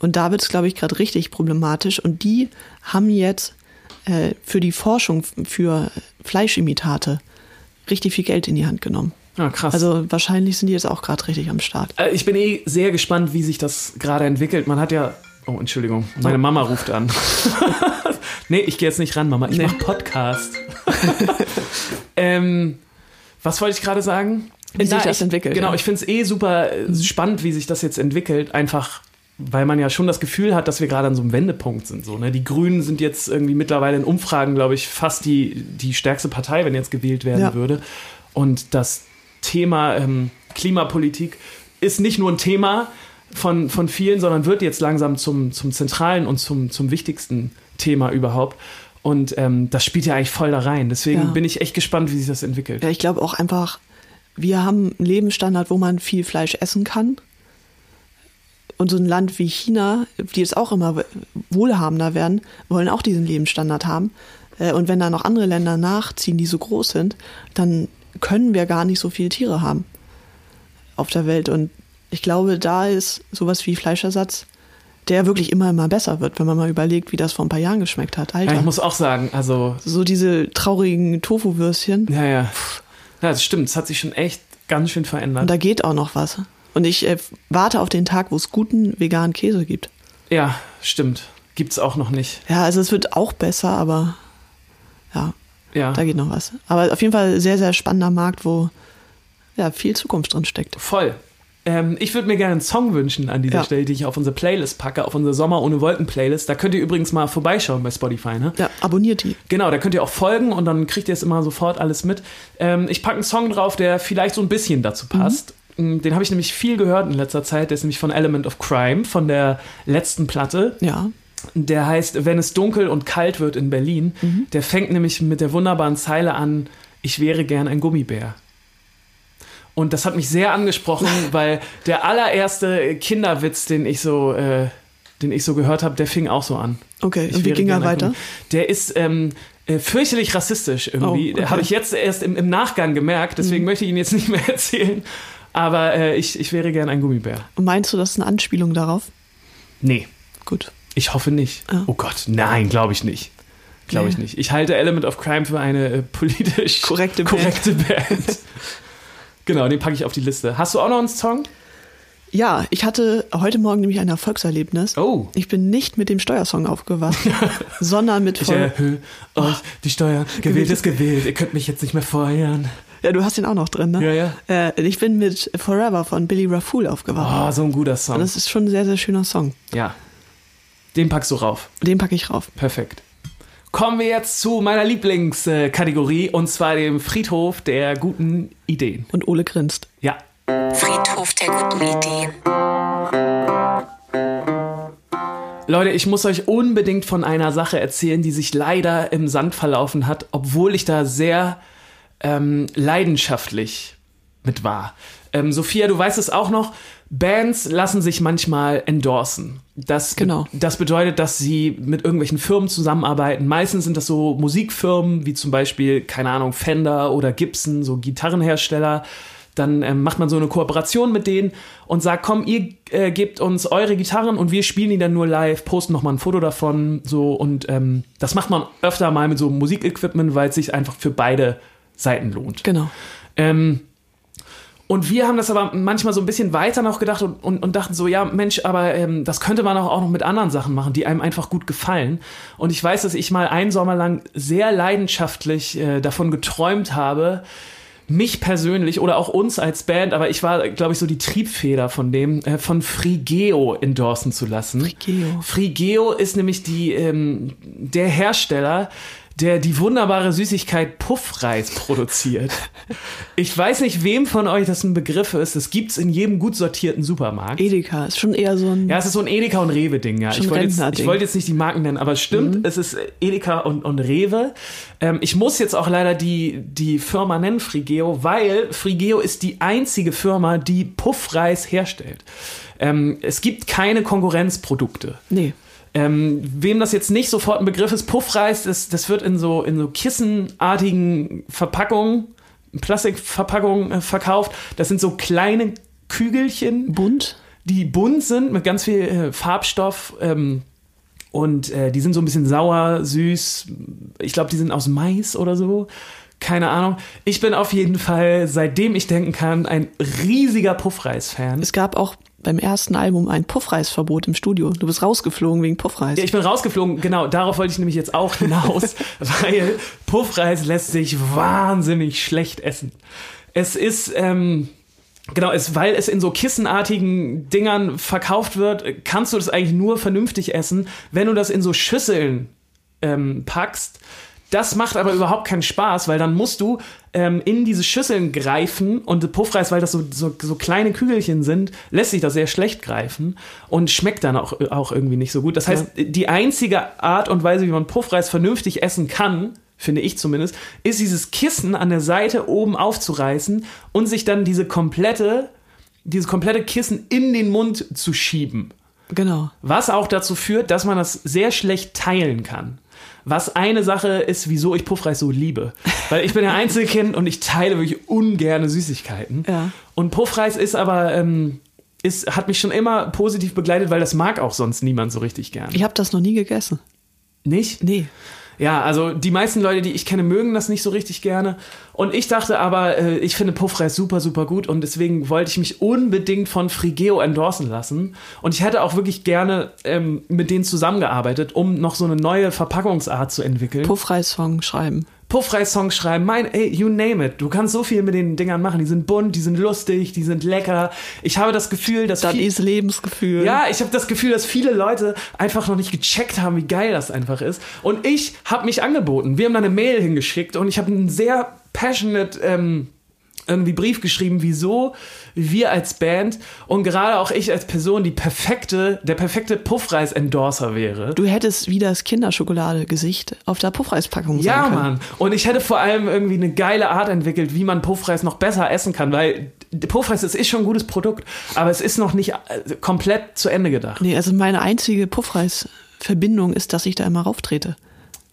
Und da wird es, glaube ich, gerade richtig problematisch. Und die haben jetzt äh, für die Forschung für Fleischimitate richtig viel Geld in die Hand genommen.
Ah, krass.
Also wahrscheinlich sind die jetzt auch gerade richtig am Start.
Äh, Ich bin eh sehr gespannt, wie sich das gerade entwickelt. Man hat ja. Oh, Entschuldigung. Meine
Oh.
Mama ruft an. nee, ich gehe jetzt nicht ran, Mama. Ich
Nee.
mache Podcast. ähm, was wollte ich gerade sagen?
Wie sich das
ich,
entwickelt,
Genau,
ja.
ich finde es eh super äh, spannend, wie sich das jetzt entwickelt. Einfach, weil man ja schon das Gefühl hat, dass wir gerade an so einem Wendepunkt sind. So, ne? Die Grünen sind jetzt irgendwie mittlerweile in Umfragen, glaube ich, fast die, die stärkste Partei, wenn jetzt gewählt werden
Ja.
würde. Und das Thema ähm, Klimapolitik ist nicht nur ein Thema von, von vielen, sondern wird jetzt langsam zum, zum zentralen und zum, zum wichtigsten Thema überhaupt. Und ähm, das spielt ja eigentlich voll da rein. Deswegen
Ja.
bin ich echt gespannt, wie sich das entwickelt.
Ja, ich glaube auch einfach, wir haben einen Lebensstandard, wo man viel Fleisch essen kann. Und so ein Land wie China, die jetzt auch immer wohlhabender werden, wollen auch diesen Lebensstandard haben. Äh, Und wenn da noch andere Länder nachziehen, die so groß sind, dann können wir gar nicht so viele Tiere haben auf der Welt. Und ich glaube, da ist sowas wie Fleischersatz, der wirklich immer, immer besser wird, wenn man mal überlegt, wie das vor ein paar Jahren geschmeckt hat.
Ja,
Alter.
ich muss auch sagen, also,
so diese traurigen Tofu-Würstchen.
ja, ja. Ja, das stimmt. Es hat sich schon echt ganz schön verändert.
Und da geht auch noch was. Und ich äh, warte auf den Tag, wo es guten veganen Käse gibt.
ja, stimmt. Gibt's auch noch nicht.
Ja, also es wird auch besser, aber ja,
Ja.
da geht noch was. Aber auf jeden Fall sehr, sehr spannender Markt, wo ja viel Zukunft drin steckt.
Voll. Ähm, ich würde mir gerne einen Song wünschen an dieser
Ja.
Stelle, die ich auf unsere Playlist packe, auf unsere Sommer ohne Wolken Playlist. Da könnt ihr übrigens mal vorbeischauen bei Spotify, ne?
Ja, abonniert die.
Genau, da könnt ihr auch folgen und dann kriegt ihr es immer sofort alles mit. Ähm, ich packe einen Song drauf, der vielleicht so ein bisschen dazu passt. Mm, Den habe ich nämlich viel gehört in letzter Zeit. Der ist nämlich von Element of Crime, von der letzten Platte.
Ja.
Der heißt Wenn es dunkel und kalt wird in Berlin. Der fängt nämlich mit der wunderbaren Zeile an, ich wäre gern ein Gummibär. Und das hat mich sehr angesprochen, weil der allererste Kinderwitz, den ich so, äh, den ich so gehört habe, der fing auch so an.
Okay,
Ich
und wie ging er weiter?
Der ist ähm, äh, fürchterlich rassistisch irgendwie.
Oh, okay.
Habe ich jetzt erst im, im Nachgang gemerkt, deswegen möchte ich ihn jetzt nicht mehr erzählen. Aber äh, ich, ich wäre gern ein Gummibär.
Und meinst du, das ist eine Anspielung darauf?
Nee,
Gut.
ich hoffe nicht.
Ah.
Oh Gott, nein, glaube ich nicht. Glaube ich
Nee.
nicht. Ich halte Element of Crime für eine äh, politisch
Korrekte Band.
korrekte Band. genau, den packe ich auf die Liste. Hast du auch noch einen Song?
Ja, ich hatte heute Morgen nämlich ein Erfolgserlebnis.
Oh.
Ich bin nicht mit dem Steuersong aufgewacht, sondern mit
Ich erhöhe euch die Steuern. Gewählt
gewählt
ist gewählt. Ihr könnt mich jetzt nicht mehr feuern.
Ja, du hast den auch noch drin, ne?
Ja, ja.
Äh, ich bin mit Forever von Billy Rafool aufgewacht.
Oh, so ein guter
Und
Song.
das ist schon ein sehr, sehr schöner Song.
Ja. Den packst du rauf.
Den packe ich rauf.
Perfekt. Kommen wir jetzt zu meiner Lieblingskategorie und zwar dem Friedhof der guten Ideen.
Und Ole grinst.
Ja.
Friedhof der guten Ideen.
Leute, ich muss euch unbedingt von einer Sache erzählen, die sich leider im Sand verlaufen hat, obwohl ich da sehr ähm, leidenschaftlich mit war. Ähm, Sophia, du weißt es auch noch, Bands lassen sich manchmal endorsen. Das,
Genau.
das bedeutet, dass sie mit irgendwelchen Firmen zusammenarbeiten. Meistens sind das so Musikfirmen, wie zum Beispiel, keine Ahnung, Fender oder Gibson, so Gitarrenhersteller. Dann ähm, macht man so eine Kooperation mit denen und sagt, komm, ihr äh, gebt uns eure Gitarren und wir spielen die dann nur live, posten noch mal ein Foto davon, so und ähm, das macht man öfter mal mit so Musikequipment, weil es sich einfach für beide Seiten lohnt.
Genau.
Ähm, und wir haben das aber manchmal so ein bisschen weiter noch gedacht und, und, und dachten so, ja, Mensch, aber ähm, das könnte man auch, auch noch mit anderen Sachen machen, die einem einfach gut gefallen. Und ich weiß, dass ich mal einen Sommer lang sehr leidenschaftlich äh, davon geträumt habe, mich persönlich oder auch uns als Band, aber ich war, glaube ich, so die Triebfeder von dem, äh, von Frigeo endorsen zu lassen.
Frigeo.
Frigeo ist nämlich die, ähm, der Hersteller, der die wunderbare Süßigkeit Puffreis produziert. Ich weiß nicht, wem von euch das ein Begriff ist. Das gibt's in jedem gut sortierten Supermarkt.
Edeka ist schon eher so ein.
Ja, es ist so ein Edeka und Rewe-Ding, ja. Ich wollte jetzt, ich wollte jetzt nicht die Marken nennen, aber es stimmt, es ist Edeka und, und Rewe. Ähm, ich muss jetzt auch leider die, die Firma nennen, Frigeo, weil Frigeo ist die einzige Firma, die Puffreis herstellt. Ähm, es gibt keine Konkurrenzprodukte.
Nee.
Ähm, wem das jetzt nicht sofort ein Begriff ist, Puffreis, das, das wird in so, in so kissenartigen Verpackungen, Plastikverpackungen äh, verkauft. Das sind so kleine Kügelchen,
Bunt.
die bunt sind mit ganz viel äh, Farbstoff. Ähm, und äh, die sind so ein bisschen sauer, süß. Ich glaube, die sind aus Mais oder so. Keine Ahnung. Ich bin auf jeden Fall, seitdem ich denken kann, ein riesiger Puffreis-Fan.
Es gab auch beim ersten Album ein Puffreisverbot im Studio. Du bist rausgeflogen wegen Puffreis.
Ja, ich bin rausgeflogen, genau, darauf wollte ich nämlich jetzt auch hinaus, weil Puffreis lässt sich wahnsinnig schlecht essen. Es ist, ähm, genau, es, weil es in so kissenartigen Dingern verkauft wird, kannst du das eigentlich nur vernünftig essen, wenn du das in so Schüsseln ähm, packst, Das macht aber überhaupt keinen Spaß, weil dann musst du ähm, in diese Schüsseln greifen und Puffreis, weil das so, so, so kleine Kügelchen sind, lässt sich das sehr schlecht greifen und schmeckt dann auch, auch irgendwie nicht so gut. Das heißt, die einzige Art und Weise, wie man Puffreis vernünftig essen kann, finde ich zumindest, ist dieses Kissen an der Seite oben aufzureißen und sich dann diese komplette, dieses komplette Kissen in den Mund zu schieben.
Genau.
Was auch dazu führt, dass man das sehr schlecht teilen kann. Was eine Sache ist, wieso ich Puffreis so liebe. Weil ich bin ja Einzelkind und ich teile wirklich ungerne Süßigkeiten.
Ja.
Und Puffreis ist aber, ähm, ist, hat mich schon immer positiv begleitet, weil das mag auch sonst niemand so richtig gern.
Ich habe das noch nie gegessen.
Nicht?
Nee.
Ja, also die meisten Leute, die ich kenne, mögen das nicht so richtig gerne. Und ich dachte aber, äh, ich finde Puffreis super, super gut und deswegen wollte ich mich unbedingt von Frigeo endorsen lassen. Und ich hätte auch wirklich gerne ähm, mit denen zusammengearbeitet, um noch so eine neue Verpackungsart zu entwickeln.
Puffreis-Song schreiben.
Puffreis-Songs schreiben, mein, ey, you name it. Du kannst so viel mit den Dingern machen. Die sind bunt, die sind lustig, die sind lecker. Ich habe das Gefühl, dass
Das
viel-
ist Lebensgefühl.
ja, ich habe das Gefühl, dass viele Leute einfach noch nicht gecheckt haben, wie geil das einfach ist. Und ich habe mich angeboten. Wir haben da eine Mail hingeschickt und ich habe einen sehr passionate ähm, irgendwie Brief geschrieben, wieso wir als Band und gerade auch ich als Person die perfekte, der perfekte Puffreis-Endorser wäre.
Du hättest wie das Kinderschokolade-Gesicht auf der Puffreispackung sein
Ja,
können.
Mann. Und ich hätte vor allem irgendwie eine geile Art entwickelt, wie man Puffreis noch besser essen kann, weil Puffreis das ist schon ein gutes Produkt, aber es ist noch nicht äh, komplett zu Ende gedacht.
Nee, also meine einzige Puffreis-Verbindung ist, dass ich da immer rauftrete.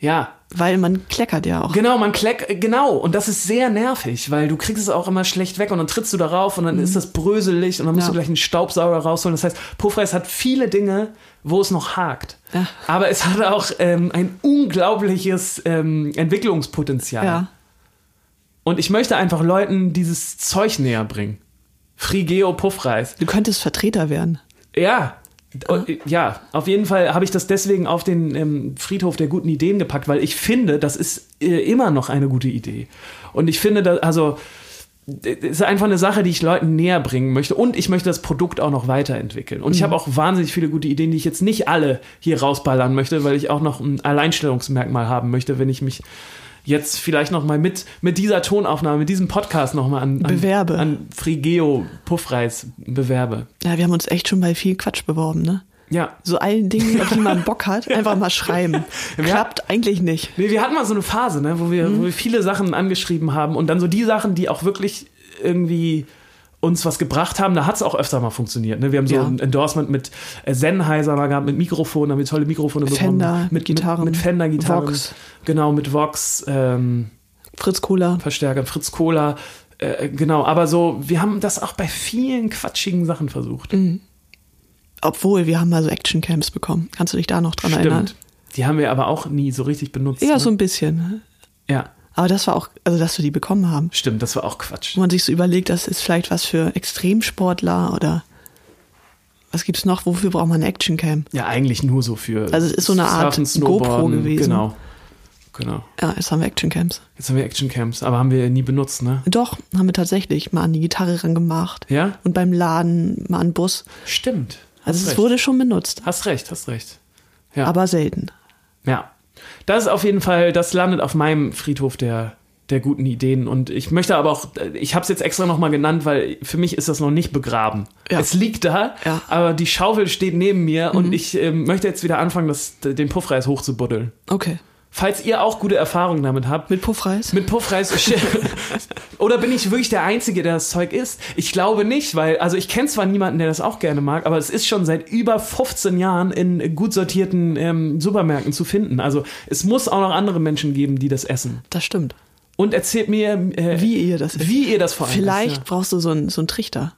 Ja,
Weil man kleckert ja auch.
Genau, man kleck, genau. Und das ist sehr nervig, weil du kriegst es auch immer schlecht weg und dann trittst du darauf und dann ist das bröselig und dann musst
Ja.
du gleich einen Staubsauger rausholen. Das heißt, Puffreis hat viele Dinge, wo es noch hakt.
Ja.
Aber es hat auch ähm, ein unglaubliches ähm, Entwicklungspotenzial.
Ja.
Und ich möchte einfach Leuten dieses Zeug näher bringen. Frigeo Puffreis.
Du könntest Vertreter werden.
Ja. Und, Ja, auf jeden Fall habe ich das deswegen auf den ähm, Friedhof der guten Ideen gepackt, weil ich finde, das ist äh, immer noch eine gute Idee. Und ich finde, da, also, ist einfach eine Sache, die ich Leuten näher bringen möchte. Und ich möchte das Produkt auch noch weiterentwickeln. Und ich habe auch wahnsinnig viele gute Ideen, die ich jetzt nicht alle hier rausballern möchte, weil ich auch noch ein Alleinstellungsmerkmal haben möchte, wenn ich mich jetzt vielleicht noch mal mit, mit dieser Tonaufnahme, mit diesem Podcast noch mal an, an,
Bewerbe.
an Frigeo Puffreis bewerbe.
Ja, wir haben uns echt schon bei viel Quatsch beworben, ne?
Ja,
So allen Dingen, auf die man Bock hat, einfach mal schreiben.
Wir-
Klappt eigentlich nicht.
Nee, wir hatten mal so eine Phase, ne, wo, wir, wo wir viele Sachen angeschrieben haben und dann so die Sachen, die auch wirklich irgendwie uns was gebracht haben, da hat es auch öfter mal funktioniert. Ne? Wir haben so
Ja.
ein Endorsement mit äh, Sennheiser mal gehabt, mit Mikrofonen, haben wir tolle Mikrofone bekommen.
Fender,
mit
Gitarren,
Mit, mit Fender-Gitarren.
Vox.
Genau, mit Vox, ähm,
Fritz Kohler.
Verstärkern, Fritz Kohler. Äh, genau, aber so, wir haben das auch bei vielen quatschigen Sachen versucht.
Obwohl, wir haben mal so Actioncamps bekommen. Kannst du dich da noch dran erinnern?
Stimmt. Die haben wir aber auch nie so richtig benutzt.
Ja,
ne?
so ein bisschen.
ja,
Aber das war auch, also dass wir die bekommen haben.
stimmt, das war auch Quatsch.
Wo man sich so überlegt, das ist vielleicht was für Extremsportler oder was gibt's noch? Wofür braucht man ein Actioncam?
Ja, eigentlich nur so für.
Also es ist so eine Art GoPro gewesen.
Genau. Genau.
Ja, jetzt haben wir Actioncams.
Jetzt haben wir Actioncamps, aber haben wir nie benutzt, ne?
Doch, haben wir tatsächlich mal an die Gitarre rangemacht.
Ja?
Und beim Laden mal an den Bus.
Stimmt.
Also es
recht.
wurde schon benutzt,
Hast recht, hast recht. Ja.
aber selten.
Ja. Das ist auf jeden Fall, das landet auf meinem Friedhof der, der guten Ideen. Und ich möchte aber auch, ich habe es jetzt extra nochmal genannt, weil für mich ist das noch nicht begraben.
Ja.
Es liegt da,
Ja. Mhm.
aber die Schaufel steht neben mir und ich ähm, möchte jetzt wieder anfangen, das, den Puffreis hochzubuddeln.
Okay.
Falls ihr auch gute Erfahrungen damit habt,
Mit Puffreis?
Mit Puffreis. Oder bin ich wirklich der Einzige, der das Zeug isst? Ich glaube nicht, weil, also ich kenne zwar niemanden, der das auch gerne mag, aber es ist schon seit über 15 Jahren in gut sortierten ähm, Supermärkten zu finden. Also es muss auch noch andere Menschen geben, die das essen.
Das stimmt.
Und erzählt mir, äh,
Wie ihr das
wie ihr das vor allem
Vielleicht
isst,
brauchst du so einen, so einen Trichter.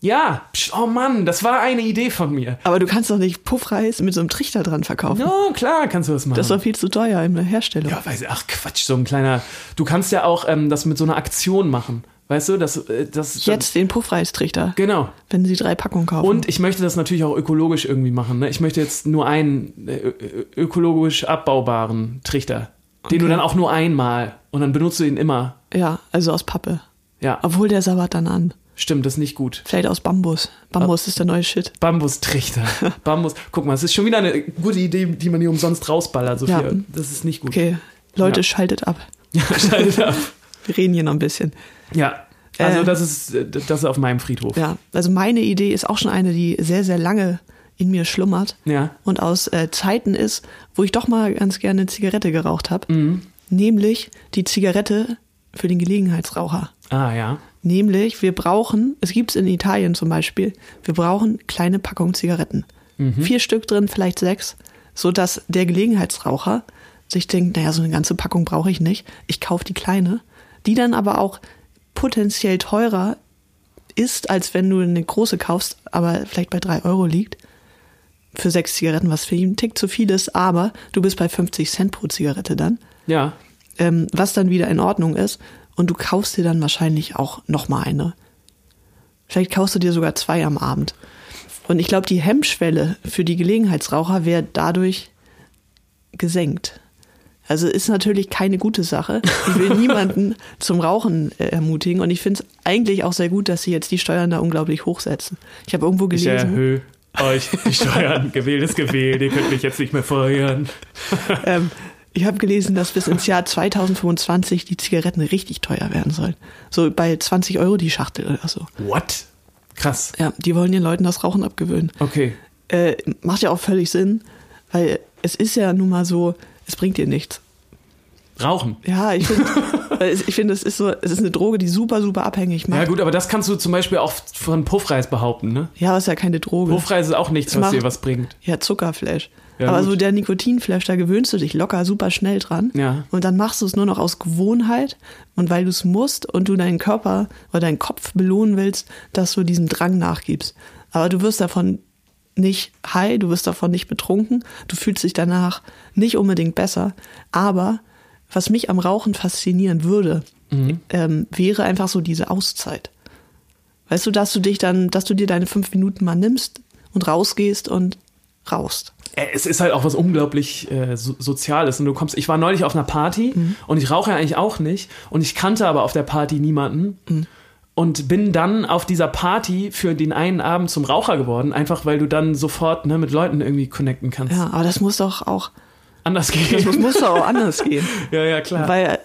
Ja, oh Mann, das war eine Idee von mir.
Aber du kannst doch nicht Puffreis mit so einem Trichter dran verkaufen.
Ja, klar kannst du das machen.
Das ist doch viel zu teuer in der Herstellung.
Ja, weiß ich, ach Quatsch, so ein kleiner. Du kannst ja auch ähm, das mit so einer Aktion machen. Weißt du, das, äh, das
Jetzt den Puffreistrichter,
Genau.
wenn sie drei Packungen kaufen.
Und ich möchte das natürlich auch ökologisch irgendwie machen. Ne? Ich möchte jetzt nur einen äh, ökologisch abbaubaren Trichter, den du
Okay.
dann auch nur einmal und dann benutzt du ihn immer.
ja, also aus Pappe.
Ja,
Obwohl der sabbert dann an.
Stimmt, das ist nicht gut.
Vielleicht aus Bambus. Bambus ist der neue Shit.
Bambustrichter. Bambus. Guck mal, es ist schon wieder eine gute Idee, die man hier umsonst rausballert, Sophia.
Ja.
Das ist nicht gut.
Okay. Leute,
Ja.
schaltet ab.
Schaltet ab.
Wir reden hier noch ein bisschen.
Ja, also
Äh.
das ist das ist auf meinem Friedhof.
Ja, also meine Idee ist auch schon eine, die sehr, sehr lange in mir schlummert
Ja.
und aus äh, Zeiten ist, wo ich doch mal ganz gerne eine Zigarette geraucht habe.
Mhm.
Nämlich die Zigarette für den Gelegenheitsraucher.
Ah ja.
Nämlich, wir brauchen, es gibt es in Italien zum Beispiel, wir brauchen kleine Packungen Zigaretten. Vier Stück drin, vielleicht sechs, sodass der Gelegenheitsraucher sich denkt, naja, so eine ganze Packung brauche ich nicht. Ich kaufe die kleine, die dann aber auch potenziell teurer ist, als wenn du eine große kaufst, aber vielleicht bei drei Euro liegt. Für sechs Zigaretten, was für ihn ein Tick zu viel ist, aber du bist bei 50 Cent pro Zigarette dann
Ja.
ähm, was dann wieder in Ordnung ist. Und du kaufst dir dann wahrscheinlich auch noch mal eine. Vielleicht kaufst du dir sogar zwei am Abend. Und ich glaube, die Hemmschwelle für die Gelegenheitsraucher wäre dadurch gesenkt. Also ist natürlich keine gute Sache. Ich will niemanden zum Rauchen äh, ermutigen und ich finde es eigentlich auch sehr gut, dass sie jetzt die Steuern da unglaublich hochsetzen. Ich habe irgendwo
Ich
gelesen,
erhöhe euch die Steuern. gewählt ist gewählt. Ihr könnt mich jetzt nicht mehr feuern.
ähm, ich habe gelesen, dass bis ins Jahr 2025 die Zigaretten richtig teuer werden sollen. So bei 20 Euro die Schachtel oder so.
What? Krass.
Ja, die wollen den Leuten das Rauchen abgewöhnen.
Okay.
Äh, macht ja auch völlig Sinn, weil es ist ja nun mal so, es bringt dir nichts.
Rauchen.
Ja, ich finde, ich finde, es ist so, es ist eine Droge, die super, super abhängig macht.
Ja gut, aber das kannst du zum Beispiel auch von Puffreis behaupten, ne?
Ja, aber es ist ja keine Droge.
Puffreis ist auch nichts, was
macht-
dir was bringt.
Ja, Zuckerflash.
Ja,
aber
gut.
so der Nikotinflash, da gewöhnst du dich locker super schnell dran.
Ja.
Und dann machst du es nur noch aus Gewohnheit und weil du es musst und du deinen Körper oder deinen Kopf belohnen willst, dass du diesem Drang nachgibst. Aber du wirst davon nicht high, du wirst davon nicht betrunken, du fühlst dich danach nicht unbedingt besser. Aber was mich am Rauchen faszinieren würde, ähm, wäre einfach so diese Auszeit. Weißt du, dass du dich dann, dass du dir deine fünf Minuten mal nimmst und rausgehst und raust.
Äh, Es ist halt auch was unglaublich äh, so, Soziales. Und du kommst, ich war neulich auf einer Party und ich rauche ja eigentlich auch nicht. Und ich kannte aber auf der Party niemanden. Und bin dann auf dieser Party für den einen Abend zum Raucher geworden, einfach weil du dann sofort ne, mit Leuten irgendwie connecten kannst.
Ja, aber das muss doch auch,
Anders
das
gehen.
muss, muss doch auch anders gehen.
ja, ja, klar.
Weil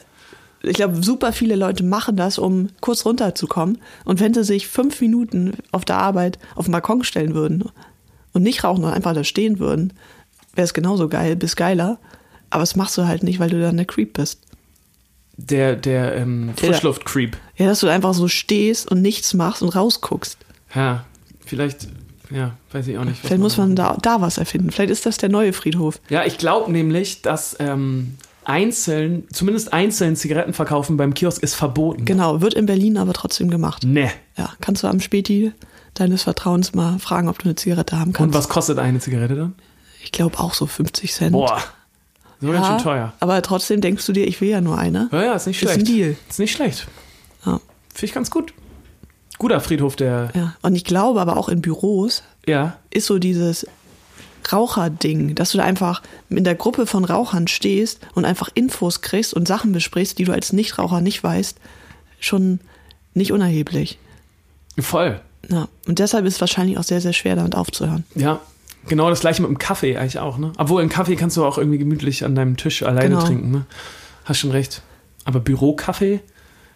ich glaube, super viele Leute machen das, um kurz runterzukommen. Und wenn sie sich fünf Minuten auf der Arbeit auf den Balkon stellen würden und nicht rauchen und einfach da stehen würden, wäre es genauso geil, bis geiler. Aber das machst du halt nicht, weil du dann der Creep bist.
der der ähm, Frischluft-Creep.
Ja, dass du einfach so stehst und nichts machst und rausguckst.
Ja, vielleicht, ja, weiß ich auch nicht.
Vielleicht muss man da, da was erfinden. Vielleicht ist das der neue Friedhof.
Ja, ich glaube nämlich, dass ähm, einzeln, zumindest einzeln Zigaretten verkaufen beim Kiosk ist verboten.
Genau, wird in Berlin aber trotzdem gemacht.
Ne.
Ja, kannst du am Späti deines Vertrauens mal fragen, ob du eine Zigarette haben
Und
kannst.
was kostet eine Zigarette dann?
Ich glaube auch so 50 Cent.
Boah, so ganz
ja,
schön teuer.
Aber trotzdem denkst du dir, ich will ja nur eine.
Ja, ja, ist nicht
Ist
schlecht.
ein Deal.
Ist nicht schlecht.
Ja,
Finde ich ganz gut. Guter Friedhof, der.
ja. Und ich glaube aber auch in Büros
Ja.
ist so dieses Raucherding, dass du da einfach in der Gruppe von Rauchern stehst und einfach Infos kriegst und Sachen besprichst, die du als Nichtraucher nicht weißt, schon nicht unerheblich.
Voll.
Ja. Und deshalb ist es wahrscheinlich auch sehr, sehr schwer, damit aufzuhören.
Ja. Genau das gleiche mit dem Kaffee eigentlich auch, ne? Obwohl, einen Kaffee kannst du auch irgendwie gemütlich an deinem Tisch alleine
Genau.
trinken, ne? Hast schon recht. Aber Bürokaffee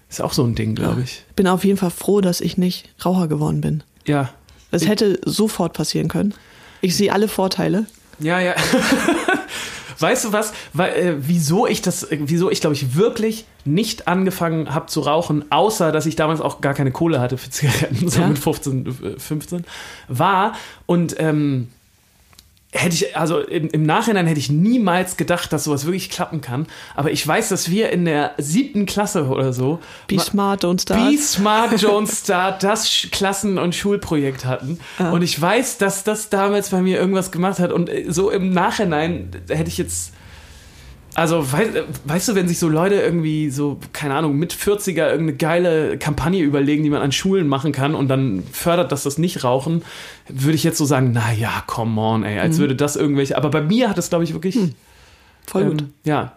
ist auch so ein Ding, glaube ich.
Ich bin auf jeden Fall froh, dass ich nicht Raucher geworden bin.
Ja.
Das hätte sofort passieren können. Ich sehe alle Vorteile.
Ja, ja. weißt du was? Weil, äh, wieso ich das, äh, wieso ich glaube ich wirklich nicht angefangen habe zu rauchen, außer dass ich damals auch gar keine Kohle hatte für Zigaretten, so
Ja.
mit 15, äh, 15, war und ähm, hätte ich, also im, im Nachhinein hätte ich niemals gedacht, dass sowas wirklich klappen kann. Aber ich weiß, dass wir in der siebten Klasse oder so
Be
ma-
smart, don't start.
Be Smart Don't Start das Klassen- und Schulprojekt hatten. Und ich weiß, dass das damals bei mir irgendwas gemacht hat. Und äh, so im Nachhinein hätte ich jetzt. Also, wei äh, weißt du, wenn sich so Leute irgendwie so, keine Ahnung, mit 40er irgendeine geile Kampagne überlegen, die man an Schulen machen kann und dann fördert das das Nicht-Rauchen, würde ich jetzt so sagen, na ja, come on, ey, als würde das irgendwelche, aber bei mir hat es, glaube ich, wirklich,
Voll gut.
ähm, ja.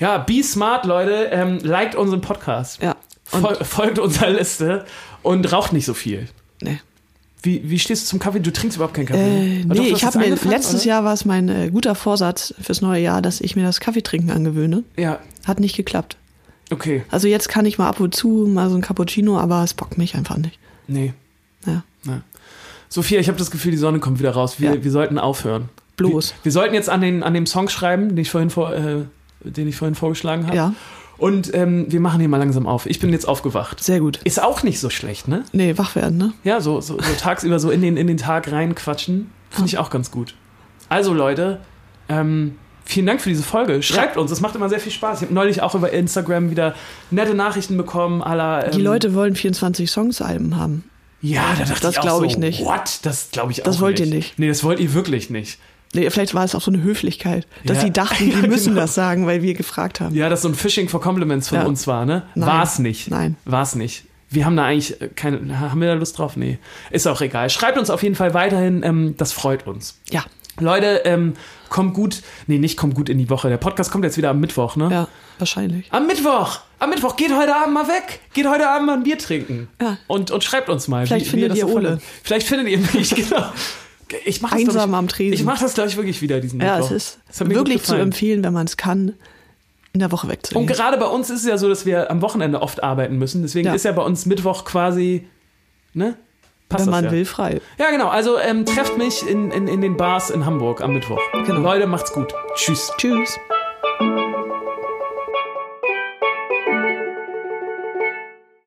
Ja, be smart, Leute, ähm, liked unseren Podcast.
Ja.
Fol folgt unserer Liste und raucht nicht so viel.
nee.
Wie, wie stehst du zum Kaffee? Du trinkst überhaupt keinen Kaffee?
Äh,
doch,
nee,
du
ich habe mir letztes
oder?
Jahr war es mein äh, guter Vorsatz fürs neue Jahr, dass ich mir das Kaffeetrinken angewöhne.
Ja,
Hat nicht geklappt.
okay.
Also jetzt kann ich mal ab und zu mal so ein Cappuccino, aber es bockt mich einfach nicht.
Nee.
Ja.
Ja. Sophia, ich habe das Gefühl, die Sonne kommt wieder raus. Wir,
Ja.
wir sollten aufhören.
Bloß.
Wir, wir sollten jetzt an, den, an dem Song schreiben, den ich vorhin, vor, äh, den ich vorhin vorgeschlagen habe.
Ja,
Und ähm, wir machen hier mal langsam auf. Ich bin jetzt aufgewacht.
sehr gut.
Ist auch nicht so schlecht, ne?
Nee, wach werden, ne?
Ja, so, so, so tagsüber so in den, in den Tag reinquatschen, finde ich auch ganz gut. Also Leute, ähm, vielen Dank für diese Folge. Schreibt uns, es macht immer sehr viel Spaß. Ich habe neulich auch über Instagram wieder nette Nachrichten bekommen, aller.
Die
ähm,
Leute wollen 24 Songs-Alben haben.
Ja, da dachte
Das
ich auch
glaub
so,
ich nicht.
What? Das glaube ich auch
Das wollt
nicht.
ihr nicht.
Nee, das wollt ihr wirklich nicht.
Vielleicht war es auch so eine Höflichkeit, dass
Ja.
sie dachten, die müssen
genau.
das sagen, weil wir gefragt haben.
Ja, das so ein Phishing for Compliments von
Ja.
uns war, ne? War es nicht.
Nein.
War es nicht. Wir haben da eigentlich äh, keine. Haben wir da Lust drauf? Nee. Ist auch egal. Schreibt uns auf jeden Fall weiterhin. Ähm, das freut uns.
Ja,
Leute, ähm, kommt gut. Nee, nicht kommt gut in die Woche. Der Podcast kommt jetzt wieder am Mittwoch, ne?
ja, wahrscheinlich.
Am Mittwoch! Am Mittwoch! Geht heute Abend mal weg! Geht heute Abend mal ein Bier trinken.
Ja.
Und, und schreibt uns mal.
Vielleicht findet
das
ihr Ole.
fandet. Vielleicht findet ihr mich, genau. Ich mach das,
Einsam
ich,
am Tresen.
Ich mach das, glaube ich, wirklich wieder diesen
Ja,
Mittwoch.
es ist wirklich zu empfehlen, wenn man es kann, in der Woche
Und
wegzulegen.
gerade bei uns ist es ja so, dass wir am Wochenende oft arbeiten müssen. Deswegen
Ja.
ist ja bei uns Mittwoch quasi, ne? Passt
Wenn man
ja.
will, frei.
Ja, genau. Also ähm, trefft mich in, in, in den Bars in Hamburg am Mittwoch.
Genau.
Leute, macht's gut. Tschüss.
Tschüss.